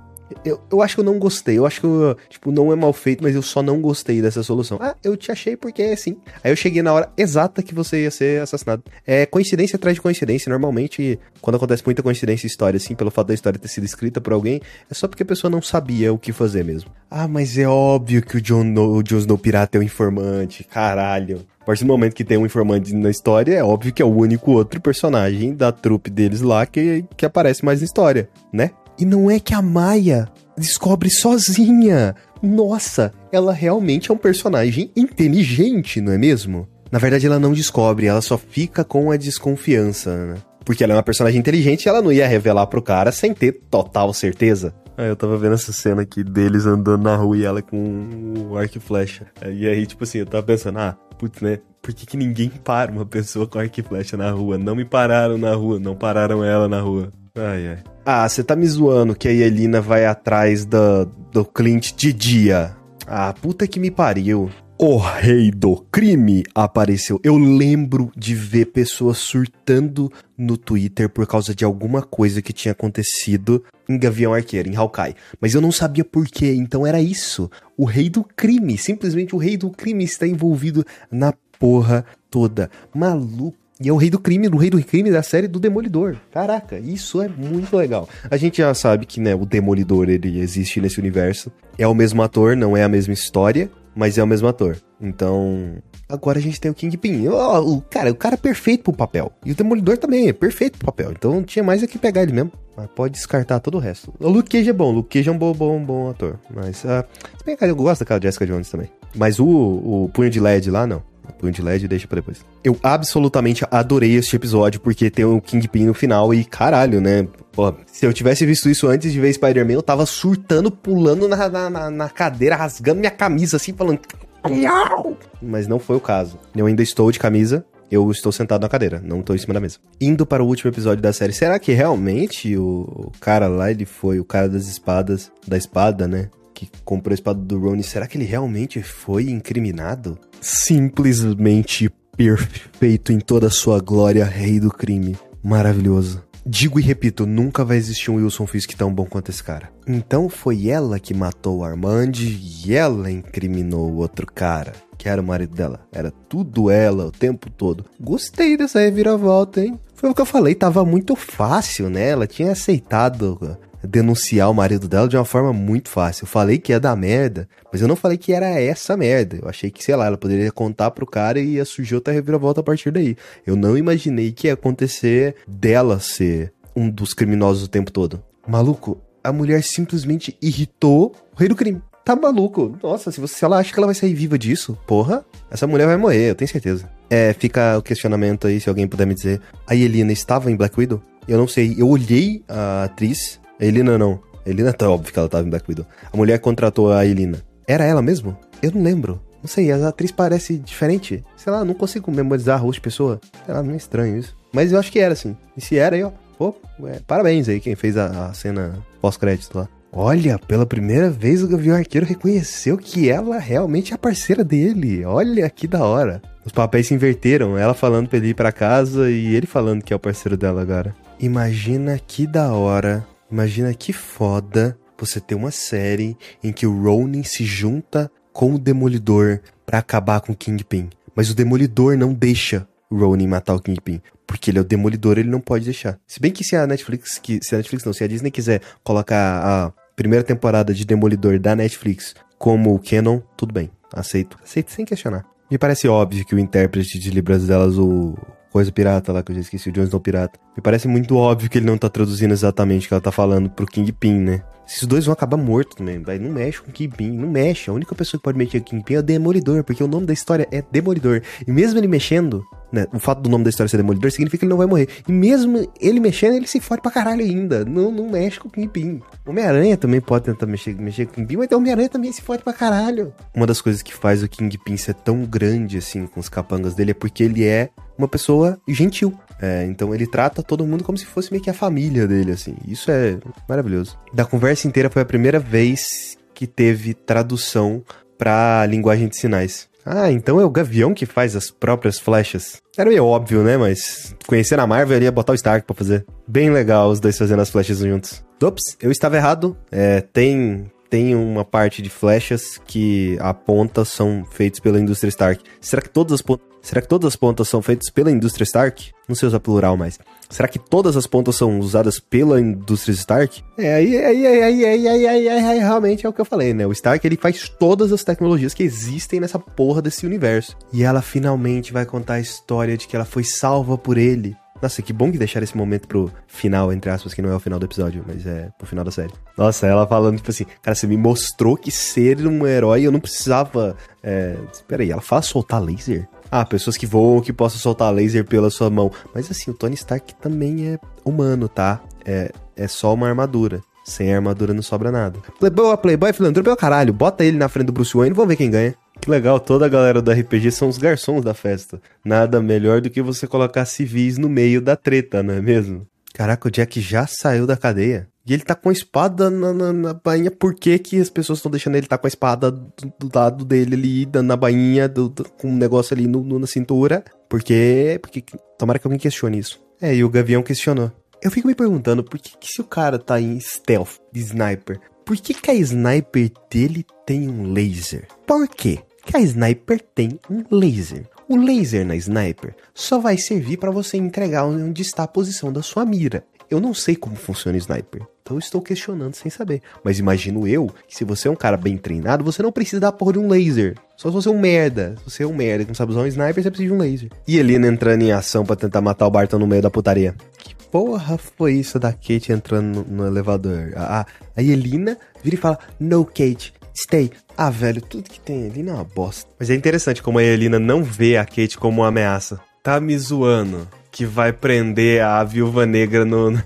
Eu, eu acho que eu não gostei. Eu acho que, eu, tipo, não é mal feito, mas eu só não gostei dessa solução. Ah, eu te achei porque é assim. Aí eu cheguei na hora exata que você ia ser assassinado. É coincidência atrás de coincidência. Normalmente, quando acontece muita coincidência em história, assim, pelo fato da história ter sido escrita por alguém, é só porque a pessoa não sabia o que fazer mesmo. Ah, mas é óbvio que o John no, o Jon Snow pirata é o um informante. Caralho. A partir do momento que tem um informante na história, é óbvio que é o único outro personagem da trupe deles lá que, que aparece mais na história, né? E não é que a Maia descobre sozinha. Nossa, ela realmente é um personagem inteligente, não é mesmo? Na verdade, ela não descobre, ela só fica com a desconfiança, né? Porque ela é uma personagem inteligente e ela não ia revelar pro cara sem ter total certeza. Ah, eu tava vendo essa cena aqui deles andando na rua e ela com o arco e flecha. E aí, tipo assim, eu tava pensando, ah, putz, né? Por que, que ninguém para uma pessoa com arco e flecha na rua? Não me pararam na rua, não pararam ela na rua. Ai, ai. Ah, você tá me zoando que a Yelina vai atrás do, do Clint de dia. Ah, puta que me pariu. O rei do crime apareceu. Eu lembro de ver pessoas surtando no Twitter por causa de alguma coisa que tinha acontecido em Gavião Arqueiro, em Hawkeye. Mas eu não sabia por quê, então era isso. O rei do crime, simplesmente o rei do crime está envolvido na porra toda. Maluco e é o rei do crime, o rei do crime da série do Demolidor. Caraca, isso é muito legal. A gente já sabe que, né, o Demolidor, ele existe nesse universo. É o mesmo ator, não é a mesma história, mas é o mesmo ator. Então, agora a gente tem o Kingpin. Oh, o cara, o cara é perfeito pro papel. E o Demolidor também é perfeito pro papel. Então, tinha mais aqui pegar ele mesmo. Mas pode descartar todo o resto. O Luke Cage é bom, o Luke Cage é um bom, bom, bom ator. Mas, uh, se bem que eu gosto daquela Jessica Jones também. Mas o, o Punho de LED lá, não. Punho de LED deixa pra depois. Eu absolutamente adorei este episódio, porque tem o Kingpin no final e caralho, né? Se eu tivesse visto isso antes de ver Spider-Man, eu tava surtando, pulando na, na, na cadeira, rasgando minha camisa assim, falando. Mas não foi o caso. Eu ainda estou de camisa, eu estou sentado na cadeira, não estou em cima da mesa. Indo para o último episódio da série, será que realmente o, cara lá, ele foi o cara das espadas, da espada, né? Que comprou a espada do Rony, será que ele realmente foi incriminado? simplesmente perfeito em toda a sua glória, rei do crime. Maravilhoso. Digo e repito, nunca vai existir um Wilson Fisk tão bom quanto esse cara. Então foi ela que matou o Armand e ela incriminou o outro cara, que era o marido dela. Era tudo ela o tempo todo. Gostei dessa reviravolta, hein? Foi o que eu falei, tava muito fácil, né? Ela tinha aceitado denunciar o marido dela de uma forma muito fácil. Eu falei que ia dar merda, mas eu não falei que era essa merda. Eu achei que, sei lá, ela poderia contar pro cara e ia surgir outra reviravolta a partir daí. Eu não imaginei que ia acontecer dela ser um dos criminosos o tempo todo. Maluco, a mulher simplesmente irritou o rei do crime. Tá maluco? Nossa, se, você, se ela acha que ela vai sair viva disso, porra, essa mulher vai morrer, eu tenho certeza. É, fica o questionamento aí, se alguém puder me dizer. A Elina estava em Black Widow? Eu não sei. Eu olhei a atriz. Elina não. Elina tá óbvio que ela tava em Black Widow. A mulher contratou a Elina. Era ela mesmo? Eu não lembro. Não sei, a atriz parece diferente. Sei lá, não consigo memorizar a rosto de pessoa. Sei lá, meio estranho isso. Mas eu acho que era, assim. E se era aí, ó. Pô, é, parabéns aí quem fez a, a cena pós-crédito lá. Olha, pela primeira vez o Gavião Arqueiro reconheceu que ela realmente é a parceira dele. Olha que da hora. Os papéis se inverteram, ela falando pra ele ir pra casa e ele falando que é o parceiro dela agora. Imagina que da hora, imagina que foda você ter uma série em que o Ronin se junta com o Demolidor para acabar com o Kingpin. Mas o Demolidor não deixa o Ronin matar o Kingpin. Porque ele é o demolidor, ele não pode deixar. Se bem que se a Netflix, que, se a Netflix não, se a Disney quiser colocar a primeira temporada de Demolidor da Netflix como canon, tudo bem. Aceito. Aceito sem questionar. Me parece óbvio que o intérprete de Libras delas, o Coisa Pirata lá, que eu já esqueci, o Jon Snow Pirata. Me parece muito óbvio que ele não tá traduzindo exatamente o que ela tá falando pro Kingpin, né? Esses dois vão acabar mortos também, vai. Não mexe com o Kingpin, não mexe. A única pessoa que pode mexer com o Kingpin é o Demolidor, porque o nome da história é Demolidor. E mesmo ele mexendo, né? O fato do nome da história ser Demolidor significa que ele não vai morrer. E mesmo ele mexendo, ele se fode pra caralho ainda. Não, não mexe com o Kingpin. Homem-Aranha também pode tentar mexer, mexer com o Kingpin, mas o Homem-Aranha também se fode pra caralho. Uma das coisas que faz o Kingpin ser tão grande, assim, com os capangas dele, é porque ele é uma pessoa gentil. É, então ele trata todo mundo como se fosse meio que a família dele, assim. Isso é maravilhoso. Da conversa inteira foi a primeira vez que teve tradução pra linguagem de sinais. Ah, então é o Gavião que faz as próprias flechas. Era meio óbvio, né? Mas conhecendo a Marvel, ele ia botar o Stark pra fazer. Bem legal os dois fazendo as flechas juntos. Ops, eu estava errado. É, tem, tem uma parte de flechas que a ponta são feitas pela indústria Stark. Será que todas as pontas Será que todas as pontas são feitas pela indústria Stark? Não sei usar plural, mas. Será que todas as pontas são usadas pela indústria Stark? É, aí, aí, aí, aí, aí, aí, aí, realmente é o que eu falei, né? O Stark ele faz todas as tecnologias que existem nessa porra desse universo. E ela finalmente vai contar a história de que ela foi salva por ele. Nossa, que bom que deixaram esse momento pro final, entre aspas, que não é o final do episódio, mas é pro final da série. Nossa, ela falando, tipo assim, cara, você me mostrou que ser um herói eu não precisava. É. Peraí, ela fala soltar laser? Ah, pessoas que voam, que possam soltar laser pela sua mão. Mas assim, o Tony Stark também é humano, tá? É, é só uma armadura. Sem armadura não sobra nada. Playboy, Playboy, filantropo é o caralho. Bota ele na frente do Bruce Wayne e vamos ver quem ganha. Que legal, toda a galera do RPG são os garçons da festa. Nada melhor do que você colocar civis no meio da treta, não é mesmo? Caraca, o Jack já saiu da cadeia. E ele tá com a espada na, na, na bainha. Por que, que as pessoas estão deixando ele tá com a espada do, do lado dele ali, na bainha, do, do, com um negócio ali no, no, na cintura? Porque, porque. Tomara que alguém questione isso. É, e o Gavião questionou. Eu fico me perguntando por que, que se o cara tá em stealth sniper, por que, que a sniper dele tem um laser? Por quê? Que a sniper tem um laser. O laser na sniper só vai servir para você entregar onde está a posição da sua mira. Eu não sei como funciona o sniper. Então eu estou questionando sem saber. Mas imagino eu que se você é um cara bem treinado, você não precisa da porra de um laser. Só se você é um merda. Se você é um merda que não sabe usar um sniper, você precisa de um laser. E Elina entrando em ação para tentar matar o Barton no meio da putaria. Que porra foi isso da Kate entrando no, no elevador? A, a Elina vira e fala: No, Kate, stay. Ah, velho, tudo que tem ali é uma bosta. Mas é interessante como a Elina não vê a Kate como uma ameaça. Tá me zoando que vai prender a viúva negra no.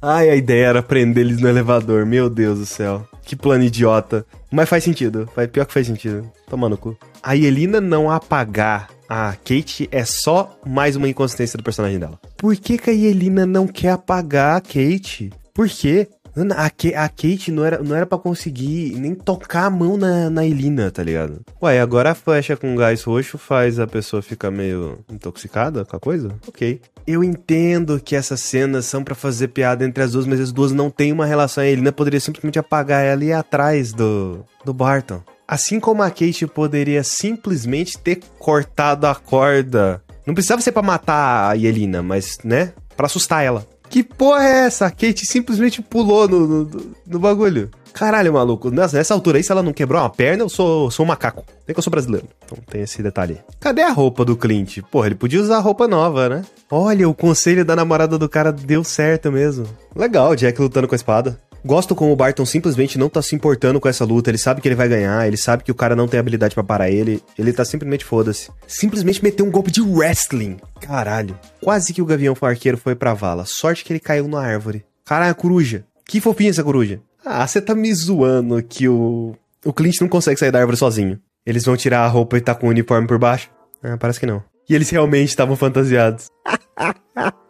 Ai, a ideia era prender eles no elevador. Meu Deus do céu. Que plano idiota. Mas faz sentido. Pior que faz sentido. Toma no cu. A Yelina não apagar a Kate é só mais uma inconsistência do personagem dela. Por que, que a Yelina não quer apagar a Kate? Por quê? A, a Kate não era, não era pra conseguir nem tocar a mão na, na Elina, tá ligado? Ué, agora a flecha com gás roxo faz a pessoa ficar meio intoxicada com a coisa? Ok. Eu entendo que essas cenas são para fazer piada entre as duas, mas as duas não têm uma relação. A Elina poderia simplesmente apagar ela e ir atrás do, do Barton. Assim como a Kate poderia simplesmente ter cortado a corda. Não precisava ser para matar a Yelina, mas, né? para assustar ela. Que porra é essa? A Kate simplesmente pulou no, no, no bagulho. Caralho, maluco. Nessa, altura aí, se ela não quebrou uma perna, eu sou, sou um macaco. Nem que eu sou brasileiro. Então tem esse detalhe. Cadê a roupa do Clint? Porra, ele podia usar roupa nova, né? Olha, o conselho da namorada do cara deu certo mesmo. Legal, Jack lutando com a espada. Gosto como o Barton simplesmente não tá se importando com essa luta. Ele sabe que ele vai ganhar, ele sabe que o cara não tem habilidade para parar ele. Ele tá simplesmente foda-se. Simplesmente meteu um golpe de wrestling. Caralho. Quase que o Gavião Arqueiro foi pra vala. Sorte que ele caiu na árvore. Caralho, coruja. Que fofinha essa coruja. Ah, você tá me zoando que o. O Clint não consegue sair da árvore sozinho. Eles vão tirar a roupa e tá com o uniforme por baixo? Ah, parece que não. E eles realmente estavam fantasiados.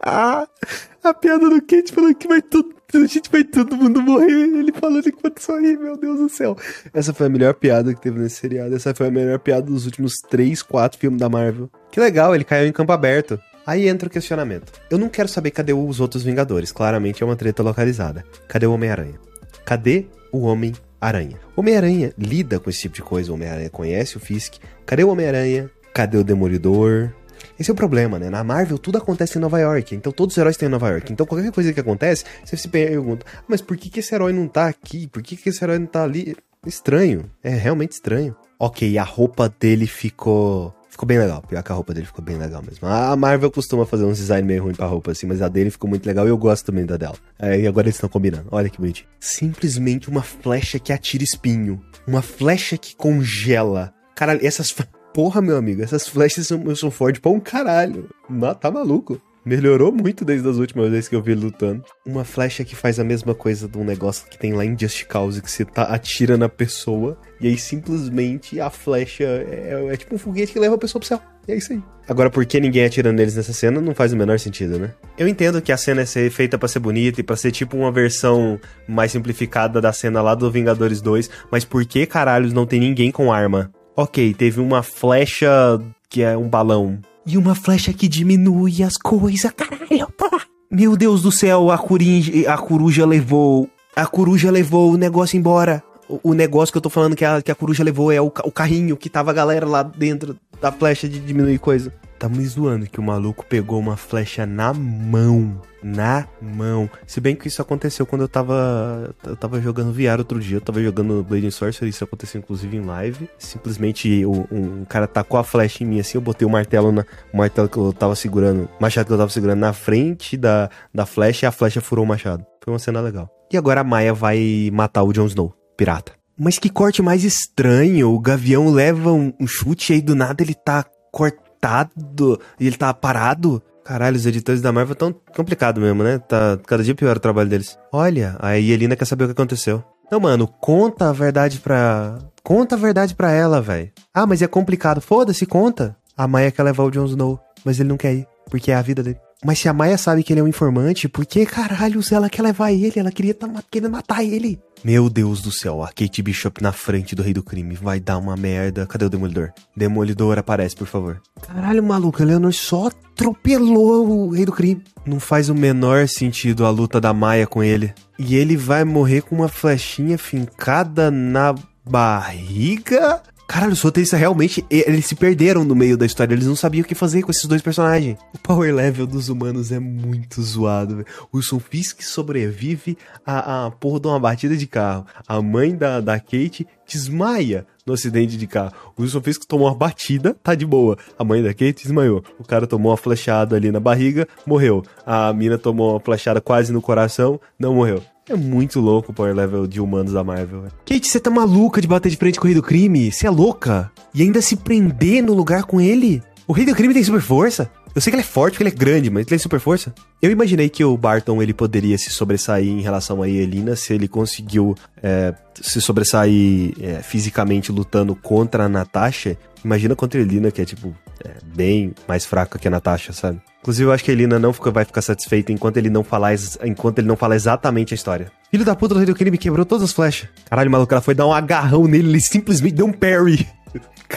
a piada do Kate falando que vai tudo a gente vai todo mundo morrer. Ele falando enquanto sorri, meu Deus do céu. Essa foi a melhor piada que teve nesse seriado. Essa foi a melhor piada dos últimos 3, 4 filmes da Marvel. Que legal, ele caiu em campo aberto. Aí entra o questionamento. Eu não quero saber cadê os outros Vingadores. Claramente é uma treta localizada. Cadê o Homem-Aranha? Cadê o Homem-Aranha? Homem-Aranha lida com esse tipo de coisa. O Homem-Aranha conhece o Fisk. Cadê o Homem-Aranha? Cadê o Demolidor? Esse é o problema, né? Na Marvel tudo acontece em Nova York, então todos os heróis estão em Nova York. Então qualquer coisa que acontece, você se pergunta, ah, mas por que, que esse herói não tá aqui? Por que, que esse herói não tá ali? Estranho, é realmente estranho. Ok, a roupa dele ficou ficou bem legal. Pior que a roupa dele ficou bem legal mesmo. A Marvel costuma fazer uns design meio ruim pra roupa, assim, mas a dele ficou muito legal e eu gosto também da dela. É, e agora eles estão combinando. Olha que bonitinho. Simplesmente uma flecha que atira espinho. Uma flecha que congela. Caralho, essas. Porra, meu amigo, essas flechas são, são fortes pra um caralho. Tá maluco. Melhorou muito desde as últimas vezes que eu vi ele lutando. Uma flecha que faz a mesma coisa de um negócio que tem lá em Just Cause, que você tá, atira na pessoa, e aí simplesmente a flecha é, é, tipo um foguete que leva a pessoa pro céu. E é isso aí. Agora, por que ninguém atira neles nessa cena não faz o menor sentido, né? Eu entendo que a cena é feita para ser bonita e para ser tipo uma versão mais simplificada da cena lá do Vingadores 2, mas por que caralhos não tem ninguém com arma? Ok, teve uma flecha que é um balão. E uma flecha que diminui as coisas, caralho, porra. Meu Deus do céu, a, corinja, a coruja levou. A coruja levou o negócio embora. O, o negócio que eu tô falando que a, que a coruja levou é o, o carrinho que tava a galera lá dentro da flecha de diminuir coisa. Tá me zoando que o maluco pegou uma flecha na mão. Na mão. Se bem que isso aconteceu quando eu tava. Eu tava jogando VR outro dia. Eu tava jogando Blade Sorcery. Isso aconteceu inclusive em live. Simplesmente um, um cara tacou a flecha em mim assim. Eu botei o martelo na. O martelo que eu tava segurando. O machado que eu tava segurando na frente da, da flecha e a flecha furou o machado. Foi uma cena legal. E agora a Maia vai matar o Jon Snow, pirata. Mas que corte mais estranho. O gavião leva um, um chute e aí do nada ele tá cortando deitado e ele tá parado. Caralho, os editores da Marvel tão complicado mesmo, né? Tá cada dia pior o trabalho deles. Olha, a Yelena quer saber o que aconteceu. Não, mano, conta a verdade pra. Conta a verdade pra ela, velho. Ah, mas é complicado. Foda-se, conta. A Maia quer levar o Jon Snow, mas ele não quer ir, porque é a vida dele. Mas se a Maia sabe que ele é um informante, por que caralhos ela quer levar ele? Ela queria tá querendo matar ele. Meu Deus do céu, a Kate Bishop na frente do Rei do Crime. Vai dar uma merda. Cadê o Demolidor? Demolidor, aparece, por favor. Caralho, maluco, a Leonor só atropelou o Rei do Crime. Não faz o menor sentido a luta da Maia com ele. E ele vai morrer com uma flechinha fincada na barriga? Caralho, os roteiristas realmente, eles se perderam no meio da história, eles não sabiam o que fazer com esses dois personagens. O power level dos humanos é muito zoado, velho. Wilson Fisk sobrevive a, a porra de uma batida de carro. A mãe da, da Kate desmaia no acidente de carro. O Wilson Fisk tomou uma batida, tá de boa. A mãe da Kate desmaiou. O cara tomou uma flechada ali na barriga, morreu. A mina tomou uma flechada quase no coração, não morreu. É muito louco o power level de humanos da Marvel. Véio. Kate, você tá maluca de bater de frente com o Rei do Crime? Você é louca? E ainda se prender no lugar com ele? O Rei do Crime tem super força? Eu sei que ele é forte, porque ele é grande, mas ele tem super força. Eu imaginei que o Barton ele poderia se sobressair em relação a Elina se ele conseguiu é, se sobressair é, fisicamente lutando contra a Natasha. Imagina contra a Elina, que é tipo é, bem mais fraca que a Natasha, sabe? Inclusive, eu acho que a Elina não fica, vai ficar satisfeita enquanto ele não falar, enquanto ele não exatamente a história. Filho da puta do rei do quebrou todas as flechas. Caralho, maluco, ela foi dar um agarrão nele, ele simplesmente deu um parry.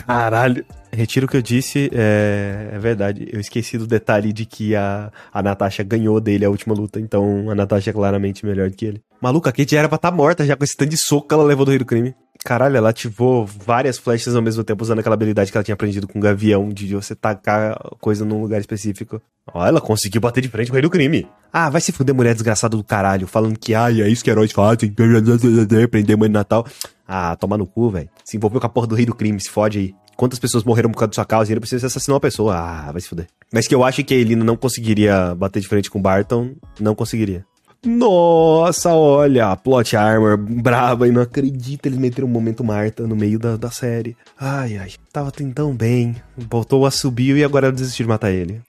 Caralho. Retiro o que eu disse, é, é, verdade. Eu esqueci do detalhe de que a, a Natasha ganhou dele a última luta, então a Natasha é claramente melhor do que ele. Maluca, a Kate já era pra estar tá morta já com esse tanto de soco que ela levou do Rei do Crime. Caralho, ela ativou várias flechas ao mesmo tempo usando aquela habilidade que ela tinha aprendido com o Gavião, de você tacar coisa num lugar específico. Ó, ela conseguiu bater de frente com o rei do crime. Ah, vai se fuder, mulher desgraçada do caralho, falando que, ai, é isso que heróis fazem, prender mãe de Natal. Ah, toma no cu, velho. Se envolveu com a porra do rei do crime, se fode aí. Quantas pessoas morreram por causa da sua causa e ele precisa assassinar uma pessoa? Ah, vai se fuder. Mas que eu acho que a Elina não conseguiria bater de frente com o Barton, não conseguiria. Nossa, olha, plot armor braba e não acredito eles meteram um momento Marta no meio da, da série. Ai, ai, tava tão bem. Voltou o assobio e agora ela desistiu de matar ele.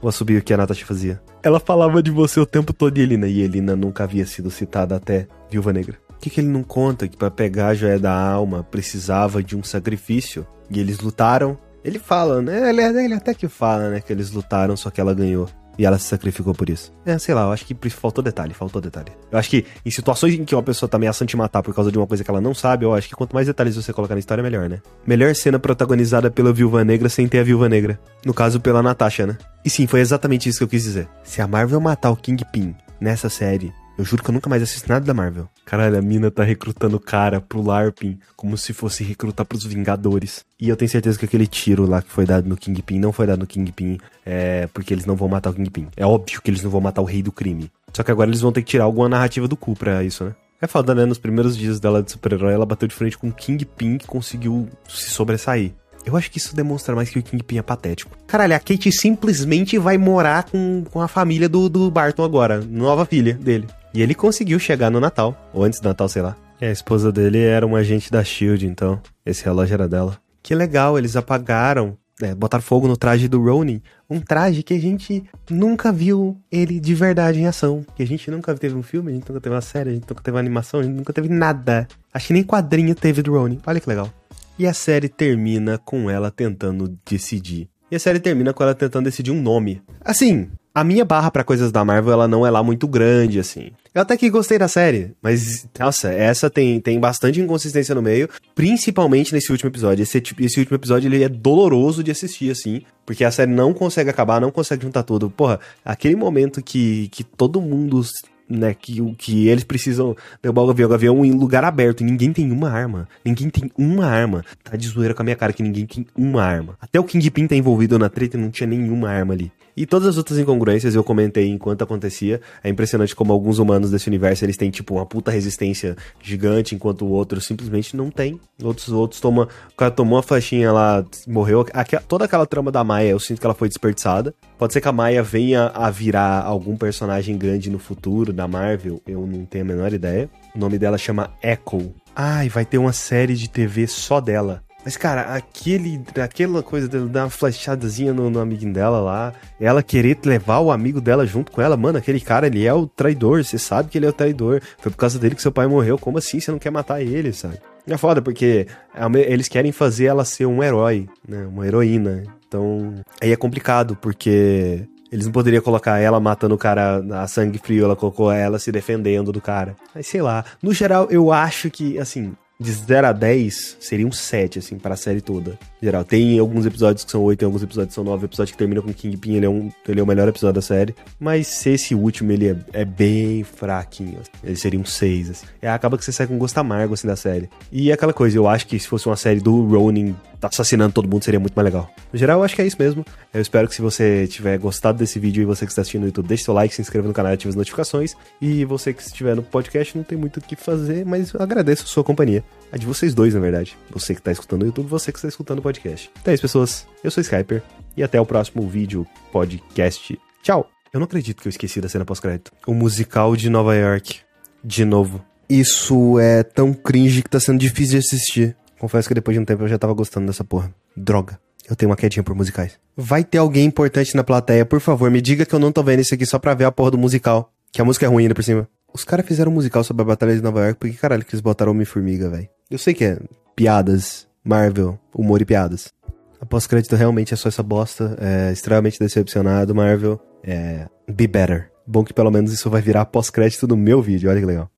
O assobio que a Natasha fazia. Ela falava de você o tempo todo, Elina, e Elina nunca havia sido citada até Viúva Negra. Que, que ele não conta? Que para pegar a joia da alma precisava de um sacrifício. E eles lutaram. Ele fala, né? Ele, ele até que fala, né? Que eles lutaram, só que ela ganhou. E ela se sacrificou por isso. É, sei lá, eu acho que faltou detalhe, faltou detalhe. Eu acho que em situações em que uma pessoa tá ameaçando te matar por causa de uma coisa que ela não sabe, eu acho que quanto mais detalhes você colocar na história, melhor, né? Melhor cena protagonizada pela Viúva Negra sem ter a Viúva Negra. No caso, pela Natasha, né? E sim, foi exatamente isso que eu quis dizer. Se a Marvel matar o Kingpin nessa série, eu juro que eu nunca mais assisto nada da Marvel. Caralho, a mina tá recrutando o cara pro LARPing como se fosse recrutar pros Vingadores. E eu tenho certeza que aquele tiro lá que foi dado no Kingpin não foi dado no Kingpin é porque eles não vão matar o Kingpin. É óbvio que eles não vão matar o rei do crime. Só que agora eles vão ter que tirar alguma narrativa do cu pra isso, né? É foda, né? Nos primeiros dias dela de super-herói, ela bateu de frente com o Kingpin que conseguiu se sobressair. Eu acho que isso demonstra mais que o Kingpin é patético. Caralho, a Kate simplesmente vai morar com, com a família do, do Barton agora, nova filha dele. E ele conseguiu chegar no Natal, ou antes do Natal, sei lá. E a esposa dele era uma agente da Shield, então esse relógio era dela. Que legal, eles apagaram, é, botaram fogo no traje do Ronin. Um traje que a gente nunca viu ele de verdade em ação. Que a gente nunca teve um filme, a gente nunca teve uma série, a gente nunca teve uma animação, a gente nunca teve nada. Acho que nem quadrinho teve do Ronin. Olha que legal. E a série termina com ela tentando decidir. E a série termina com ela tentando decidir um nome. Assim, a minha barra para coisas da Marvel, ela não é lá muito grande, assim. Eu até que gostei da série, mas, nossa, essa tem, tem bastante inconsistência no meio, principalmente nesse último episódio. Esse, esse último episódio, ele é doloroso de assistir, assim, porque a série não consegue acabar, não consegue juntar tudo. Porra, aquele momento que, que todo mundo né, que, que eles precisam derrubar o avião, o avião em lugar aberto, e ninguém tem uma arma. Ninguém tem uma arma. Tá de zoeira com a minha cara que ninguém tem uma arma. Até o Kingpin tá envolvido na treta e não tinha nenhuma arma ali. E todas as outras incongruências eu comentei enquanto acontecia. É impressionante como alguns humanos desse universo eles têm tipo uma puta resistência gigante, enquanto o outro simplesmente não tem. Outros outros toma, o cara tomou uma flechinha lá, morreu. toda aquela trama da Maia, eu sinto que ela foi desperdiçada. Pode ser que a Maia venha a virar algum personagem grande no futuro da Marvel, eu não tenho a menor ideia. O nome dela chama Echo. Ai, vai ter uma série de TV só dela. Mas, cara, aquele, aquela coisa dela dar uma flechadazinha no, no amiguinho dela lá, ela querer levar o amigo dela junto com ela, mano, aquele cara, ele é o traidor, você sabe que ele é o traidor. Foi por causa dele que seu pai morreu, como assim você não quer matar ele, sabe? É foda, porque eles querem fazer ela ser um herói, né? Uma heroína. Então, aí é complicado, porque eles não poderiam colocar ela matando o cara a sangue frio, ela colocou ela se defendendo do cara. Mas sei lá. No geral, eu acho que, assim, de 0 a 10 seria um 7, assim, para a série toda. Geral, tem alguns episódios que são 8, tem alguns episódios que são 9. O episódio que termina com Kingpin, ele é, um, ele é o melhor episódio da série. Mas esse último, ele é, é bem fraquinho. Assim. Ele seria um 6, assim. E acaba que você sai com gosto amargo, assim, da série. E é aquela coisa, eu acho que se fosse uma série do Ronin assassinando todo mundo seria muito mais legal. No geral, eu acho que é isso mesmo. Eu espero que se você tiver gostado desse vídeo e você que está assistindo no YouTube, deixe seu like, se inscreva no canal e ative as notificações. E você que estiver no podcast não tem muito o que fazer, mas agradeço a sua companhia. A de vocês dois, na verdade. Você que está escutando no YouTube, você que está escutando o podcast. Então é isso, pessoas. Eu sou Skyper e até o próximo vídeo podcast. Tchau! Eu não acredito que eu esqueci da cena pós-crédito. O musical de Nova York. De novo. Isso é tão cringe que tá sendo difícil de assistir. Confesso que depois de um tempo eu já tava gostando dessa porra. Droga. Eu tenho uma quedinha por musicais. Vai ter alguém importante na plateia, por favor, me diga que eu não tô vendo isso aqui só pra ver a porra do musical. Que a música é ruim ainda por cima. Os caras fizeram um musical sobre a Batalha de Nova York, porque caralho que eles botaram Homem-Formiga, velho. Eu sei que é piadas, Marvel, humor e piadas. Pós-crédito realmente é só essa bosta. É extremamente decepcionado, Marvel. É. Be better. Bom que pelo menos isso vai virar pós-crédito do meu vídeo, olha que legal.